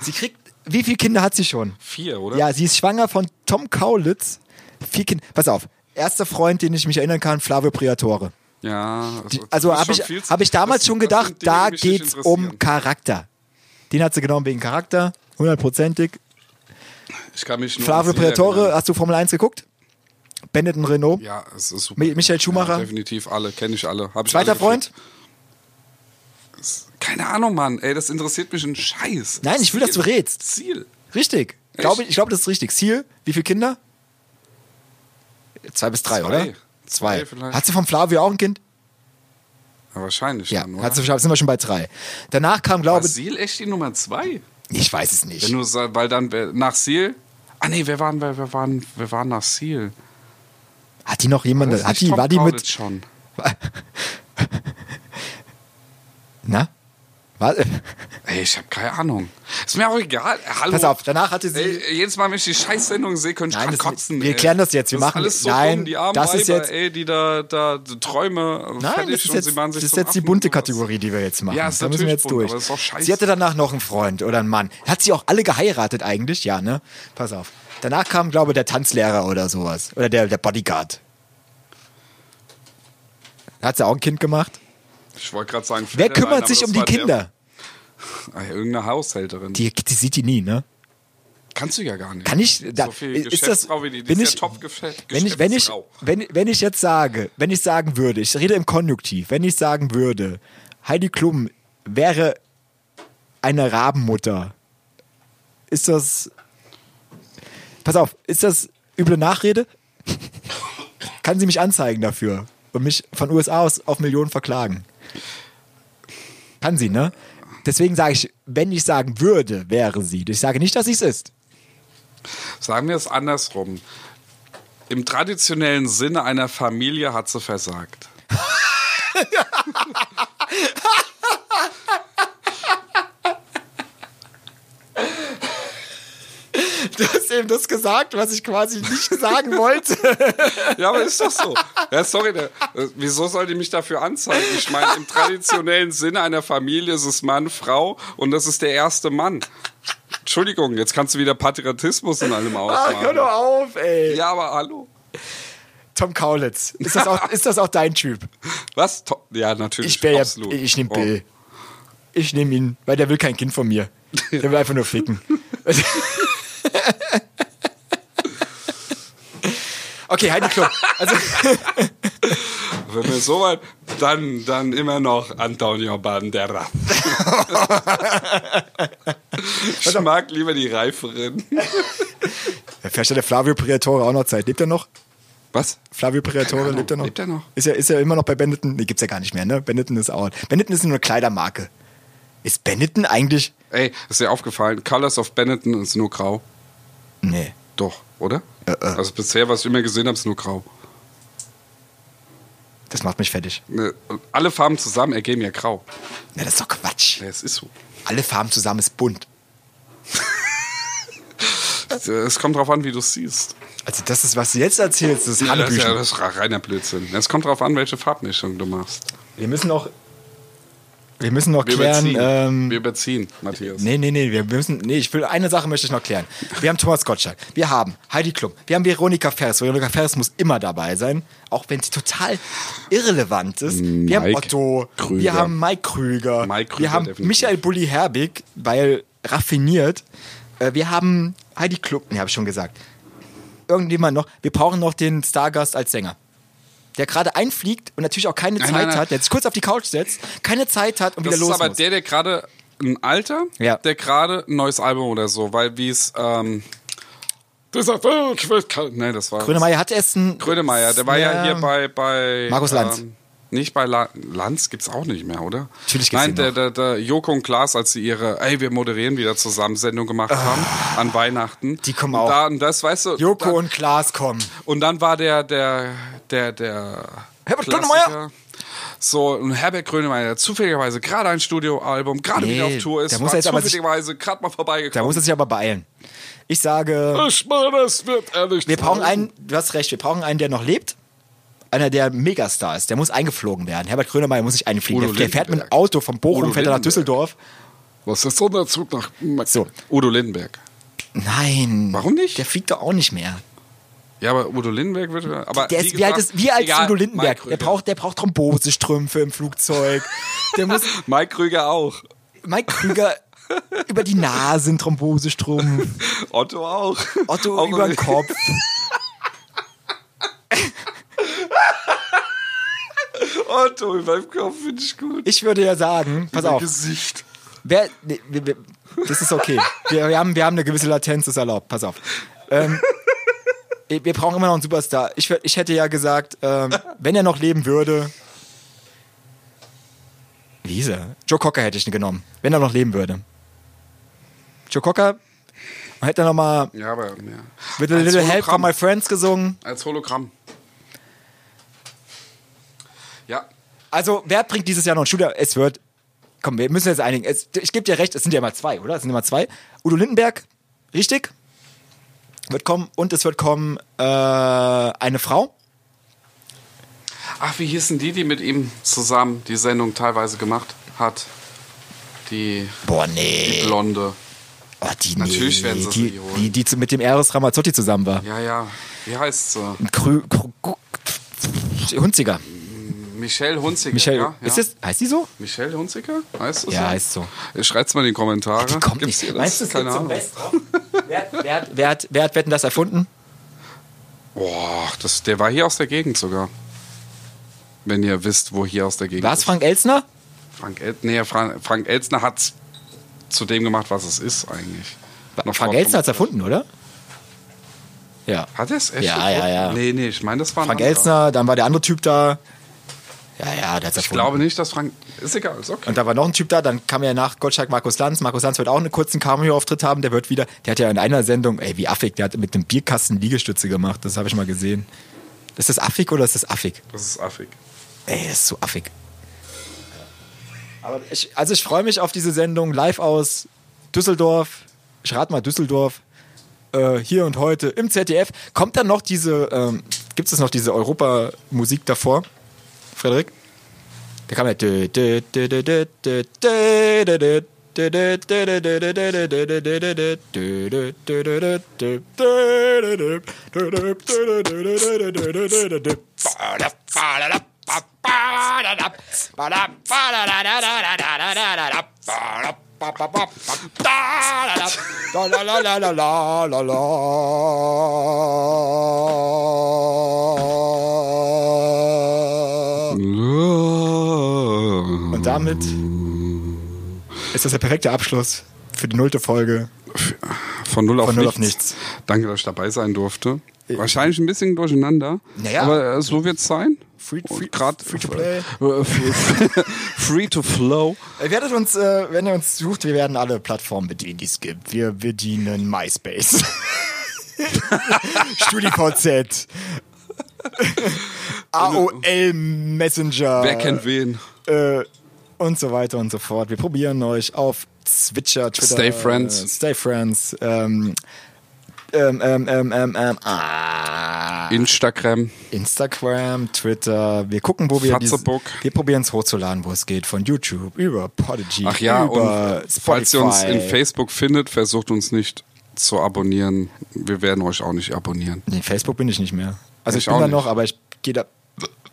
Sie kriegt, wie viele Kinder hat sie schon? Vier, oder? Ja, sie ist schwanger von Tom Kaulitz. Vier Kinder. Pass auf. Erster Freund, den ich mich erinnern kann, Flavio Priatore. Ja. Also ist habe ich, hab ich damals das- schon gedacht, Dinge, da geht's um. Charakter. Den hat sie genommen wegen Charakter, hundertprozentig. Ich kann mich nur Flavio Priatore, hast du Formel 1 geguckt? Benetton Renault. Ja, es ist super. Mi- Michael Schumacher? Ja, definitiv alle, kenne ich alle. Hab ich Zweiter alle Freund? Keine Ahnung, Mann. Ey, das interessiert mich ein Scheiß. Nein, ich will, dass du Ziel. redst. Ziel. Richtig. Glaube, ich glaube, das ist richtig. Ziel, wie viele Kinder? Zwei bis drei, Zwei. oder? Zwei Zwei. vielleicht. Hat sie vom Flavio auch ein Kind? Ja, wahrscheinlich Ja, dann, hat sie, sind wir schon bei drei. Danach kam, glaube ich, Seal echt die Nummer zwei? ich weiß es Wenn nicht. du sa- weil dann nach Seal. Ah nee, wer waren, wer, wer waren, wer waren nach Seal? Hat die noch jemand, ist hat die, Tom war die Kaulitz mit, schon? [LAUGHS] na? War, Ey, ich habe keine Ahnung. Ist mir auch egal. Hallo. pass auf, danach hatte sie, Ey, jedes Mal, wenn ich die Scheißsendung sehe, könnte ich Nein, kotzen. wir ey. klären das jetzt, wir das machen- alles so nein, dumm, die armen das ist Weiber, jetzt- ey, die da, da die Träume Nein, das ist jetzt, das ist jetzt die bunte. Kategorie, die wir jetzt machen. Ja, ist da müssen wir jetzt bunt, durch. scheiße. Sie hatte danach noch einen Freund oder einen Mann. Hat sie auch alle geheiratet eigentlich? Ja, ne? Pass auf. Danach kam, glaube ich, der Tanzlehrer oder sowas. Oder der, der Bodyguard. Hat sie auch ein Kind gemacht? Ich wollte gerade sagen, Wer kümmert aber sich um die der- Kinder? Ah, irgendeine Haushälterin. Die, die sieht die nie, ne? Kannst du ja gar nicht. Kann ich, da, so viel ist das, wie die, die wenn ist ich, ja Top-Geschäft. wenn ich, wenn ich, wenn, wenn ich jetzt sage, wenn ich sagen würde, ich rede im Konjunktiv, wenn ich sagen würde, Heidi Klum wäre eine Rabenmutter, ist das, pass auf, ist das üble Nachrede? Kann sie mich anzeigen dafür und mich von USA aus auf Millionen verklagen? Kann sie, ne? Deswegen sage ich, wenn ich sagen würde, wäre sie. Ich sage nicht, dass sie es ist. Sagen wir es andersrum. Im traditionellen Sinne einer Familie hat sie versagt. [LAUGHS] Du hast eben das gesagt, was ich quasi nicht sagen wollte. [LAUGHS] Ja, aber ist doch so. Ja, sorry, der, äh, wieso soll die mich dafür anzeigen? Ich meine, im traditionellen Sinne einer Familie ist es Mann, Frau und das ist der erste Mann. Entschuldigung, jetzt kannst du wieder Patriotismus in allem Ach, hör ausmachen. doch auf, ey. Ja, aber hallo. Tom Kaulitz. Ist das auch, ist das auch dein Typ? Was? Ja, natürlich. Ich, ja, ich nehme Oh. Bill. Ich nehme ihn, weil der will kein Kind von mir. Der will einfach nur ficken. [LAUGHS] [LAUGHS] okay, Heidi Klum. Also, [LAUGHS] Wenn wir so weit, dann, dann immer noch Antonio Bandera. [LAUGHS] ich mag lieber die Reiferen. vielleicht hat der Flavio Priatore auch noch Zeit. Lebt er noch? Was? Flavio Priatore, lebt er noch? Lebt er noch? Ist er, ist er immer noch bei Benetton? Nee, gibt's ja gar nicht mehr, ne? Benetton ist out. Benetton ist nur eine Kleidermarke. Ist Benetton eigentlich? Ey, ist dir aufgefallen, Colors of Benetton ist nur grau. Nee. Doch, oder? Äh, äh. Also bisher, was ich immer gesehen habe, ist nur grau. Das macht mich fertig. Ne, Alle Farben zusammen ergeben ja grau. Na, das ist doch Quatsch. Ja, es ist so. Alle Farben zusammen ist bunt. [LAUGHS] Es kommt drauf an, wie du es siehst. Also das ist, was du jetzt erzählst, das ist Ja, das, ist ja, Hanebüchen. das ist reiner Blödsinn. Es kommt drauf an, welche Farbmischung du machst. Wir müssen noch, wir müssen noch Wir klären. überziehen, Ähm, wir überziehen Matthias. nee, nee, nee, wir müssen, nee, ich will, eine Sache möchte ich noch klären. Wir haben Thomas Gottschalk, wir haben Heidi Klum, wir haben Veronika Ferres. Veronika Ferres muss immer dabei sein, auch wenn sie total irrelevant ist. Wir haben Mike Otto, Krüger. wir haben Mike Krüger, Mike Krüger, wir haben definitiv. Michael Bulli Herbig, weil raffiniert. Äh, Wir haben Heidi Klum, ne, habe ich schon gesagt. Irgendjemand noch, wir brauchen noch den Stargast als Sänger. Der gerade einfliegt und natürlich auch keine Nein, Zeit nein, nein. hat, der sich kurz auf die Couch setzt, keine Zeit hat und Das wieder ist los aber muss. der, der gerade ein Alter, Ja. der gerade ein neues Album oder so, weil wie es ähm, dieser Welt wird kein, nee, das war Grönemeyer hat erst ein. Grönemeyer, der war ja, hier bei bei Markus Lanz. Ähm, nicht bei La Lanz gibt's auch nicht mehr, oder? Natürlich gibt's Nein, der, der, der Joko und Klaas, als sie ihre, ey, wir moderieren wieder zusammen Sendung gemacht haben an Weihnachten. Ah. Die kommen auch. Da, und das, weißt du, Joko da, und Klaas kommen. und dann war der, der, der, der Herbert. Grönemeyer? So, und Herbert Grönemeyer, der zufälligerweise gerade ein Studioalbum, gerade Nee, wieder auf Tour ist, der muss war jetzt zufälligerweise gerade mal Da vorbeigekommen. muss er sich aber beeilen. Ich sage, ich meine, es wird ehrlich wir brauchen einen, du hast recht, wir brauchen einen, der noch lebt. Einer, der Megastar ist. Der muss eingeflogen werden. Herbert Grönemeyer muss sich einfliegen. Udo Der, der fährt mit dem Lindenberg. Auto von Bochum, Udo fährt er nach Lindenberg. Düsseldorf. Was ist so der Zug nach So. Udo Lindenberg? Nein. Warum nicht? Der fliegt doch auch nicht mehr. Ja, aber Udo Lindenberg wird. Aber Der ist, wie, alt gesagt, ist, wie alt egal, Udo Lindenberg? Der braucht, der braucht Thrombosestrümpfe im Flugzeug. Der muss [LAUGHS] Mike Krüger auch. Mike Krüger über die Nase einen Thrombosestrumpf. [LAUGHS] Otto auch. Otto auch über den Kopf. [LAUGHS] Otto über den Kopf finde ich gut. Ich würde ja sagen, pass auf, Gesicht. wer, nee, wir, wir, das ist okay. Wir, wir, haben, wir haben eine gewisse Latenz, das ist erlaubt. Pass auf. Ähm, wir brauchen immer noch einen Superstar. Ich, ich hätte ja gesagt, ähm, wenn er noch leben würde. Wie hieß er? Joe Cocker hätte ich ihn genommen, wenn er noch leben würde. Joe Cocker hätte noch mal Ja, aber. Ja. With a Als Little Help Hologramm. from My Friends gesungen. Als Hologramm. Ja. Also, wer bringt dieses Jahr noch ein Studio? Es wird. Komm, wir müssen jetzt einigen. Es, ich gebe dir recht, es sind ja mal zwei, oder? Es sind immer zwei. Udo Lindenberg, richtig? Wird kommen. Und es wird kommen äh, eine Frau. Ach, wie hießen die, die mit ihm zusammen die Sendung teilweise gemacht hat? Die Boah, nee. Blonde. Oh, die, Natürlich nee. werden sie die, sie holen. die, die zu- mit dem Eros Ramazzotti zusammen war. Ja, ja. Wie heißt sie? Krü, Krü, Hunziger. Michelle Hunziker. Michelle. ja, ja. Ist das, heißt die so? Michelle Hunziker? Heißt das Ja, so? heißt so. Schreibt's mal in die Kommentare. Die kommt Gibt's nicht. Meinst du, es Keine Ahnung. Wer, wer, hat- wer, hat, wer hat Wetten das erfunden? Boah, das, der war hier aus der Gegend sogar. Wenn ihr wisst, wo hier aus der Gegend War es ist. Frank Elsner? Frank, El nee, Frank, Frank Elstner hat's zu dem gemacht, was es ist eigentlich. Noch Frank Elsner hat es erfunden, oder? Ja. Hat er es echt? Ja, erfunden? ja, ja. Nee, nee, ich meine, das war Frank. Elsner, dann war der andere Typ da. Ja, ja, der hat's Ich glaube nicht, dass Frank. Ist egal, ist okay. Und da war noch ein Typ da, dann kam ja nach Gottschalk Markus Lanz. Markus Lanz wird auch einen kurzen Cameo-Auftritt haben, der wird wieder, der hat ja in einer Sendung, ey, wie affig, der hat mit einem Bierkasten Liegestütze gemacht, das habe ich mal gesehen. Ist das affig oder ist das affig? Das ist affig. Ey, das ist so affig. Aber ich, also ich freue mich auf diese Sendung live aus Düsseldorf. Ich rate mal Düsseldorf. äh, hier und heute im ZDF. Kommt dann noch diese, ähm, gibt es noch diese Europa-Musik davor? Frederik? Da kam ja. Damit ist das der perfekte Abschluss für die nullte Folge. Von null auf, Von null nichts. auf nichts. Danke, dass ich dabei sein durfte. Wahrscheinlich ein bisschen durcheinander. Naja. Aber äh, so wird's sein. Free, free, grad- free to play. Äh, [LAUGHS] Free to flow. Ihr werdet uns, äh, wenn ihr uns sucht, wir werden alle Plattformen bedienen, die es gibt. Wir bedienen MySpace. [LAUGHS] StudiVZ. [LAUGHS] AOL Messenger. Wer kennt wen? äh, und so weiter und so fort. Wir probieren euch auf Switcher, Twitter. Stay Friends. Äh, Stay Friends. Ähm, ähm, ähm, ähm, ähm, ähm, ah, Instagram. Instagram, Twitter. Wir gucken, wo wir dies- Wir probieren es hochzuladen, wo es geht. Von YouTube über Podigy. Ach ja, über und falls ihr uns in Spotify. Facebook findet, versucht uns nicht zu abonnieren. Wir werden euch auch nicht abonnieren. Nee, Facebook bin ich nicht mehr. Also ich, Ich bin da noch, aber ich gehe da.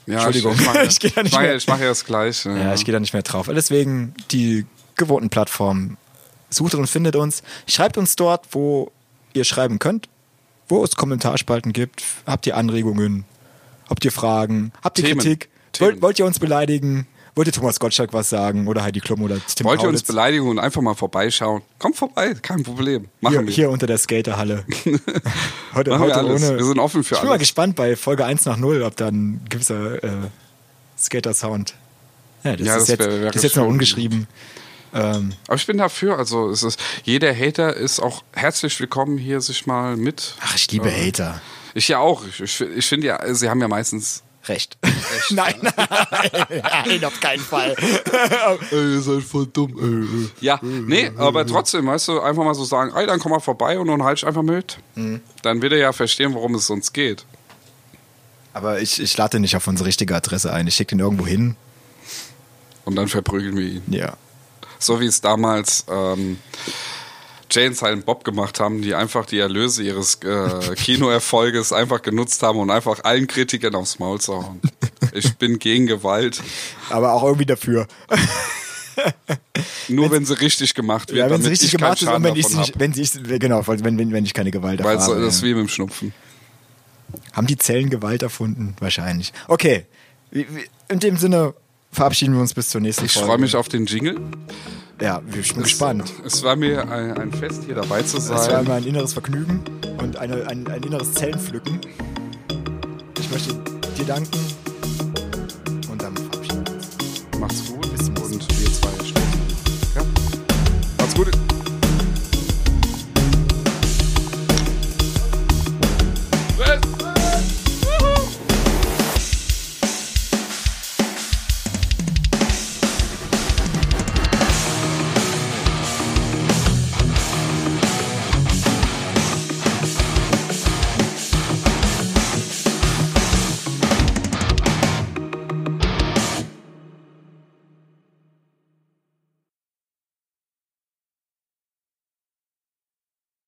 Ja, Entschuldigung, ich, mache [LAUGHS] ich [LAUGHS] gehe da nicht ich mache, mehr. ich mache ja das Gleiche. Ja, ich gehe da nicht mehr drauf. Deswegen die gewohnten Plattformen. Sucht und findet uns. Schreibt uns dort, wo ihr schreiben könnt, wo es Kommentarspalten gibt. Habt ihr Anregungen? Habt ihr Fragen? Habt ihr Themen. Kritik? Wollt, wollt ihr uns beleidigen? Wollt ihr Thomas Gottschalk was sagen? Oder Heidi Klum oder Tim Wollt ihr uns beleidigen und einfach mal vorbeischauen? Kommt vorbei, kein Problem. Machen hier, wir. hier unter der Skaterhalle. [LAUGHS] heute Machen wir heute alles. ohne. Wir sind offen für ich bin mal alles. gespannt bei Folge 1 nach 0, ob dann ein gewisser äh, Skater-Sound. Ja, das, Ja, ist, das jetzt, wär- wäre das ist jetzt noch ungeschrieben. Ähm, Aber ich bin dafür, also es ist, jeder Hater ist auch herzlich willkommen, hier sich mal mit. ach, ich liebe Hater. Ich ja auch. Ich, ich, ich finde ja, sie haben ja meistens. Recht. nein, [LAUGHS] nein, nein, auf keinen Fall. Ey, ihr seid voll dumm. Ja, nee, aber trotzdem, weißt du, einfach mal so sagen, ey, dann komm mal vorbei und dann halt ich einfach mit. Mhm. Dann wird er ja verstehen, worum es uns geht. Aber ich, ich lade nicht auf unsere richtige Adresse ein. Ich schicke den irgendwo hin. Und dann verprügeln wir ihn. Ja. So wie es damals ähm, Jay und Silent Bob gemacht haben, die einfach die Erlöse ihres äh, Kinoerfolges einfach genutzt haben und einfach allen Kritikern aufs Maul zu hauen. Ich bin gegen Gewalt, Aber auch irgendwie dafür. nur wenn sie richtig gemacht wird, Ja, wenn damit richtig gemacht ist und wenn ich, nicht, wenn ich, genau, wenn, wenn, wenn ich keine Gewalt Weil erfahre. so, das ist wie mit dem Schnupfen. Haben die Zellen Gewalt erfunden? Wahrscheinlich. Okay. In dem Sinne verabschieden wir uns bis zur nächsten Ich Folge. freue mich auf den Jingle. Ja, ich bin gespannt. Es war mir ein, ein Fest, hier dabei zu Es war sein. immer ein inneres Vergnügen und eine, ein, ein inneres Zellenpflücken. Ich möchte dir danken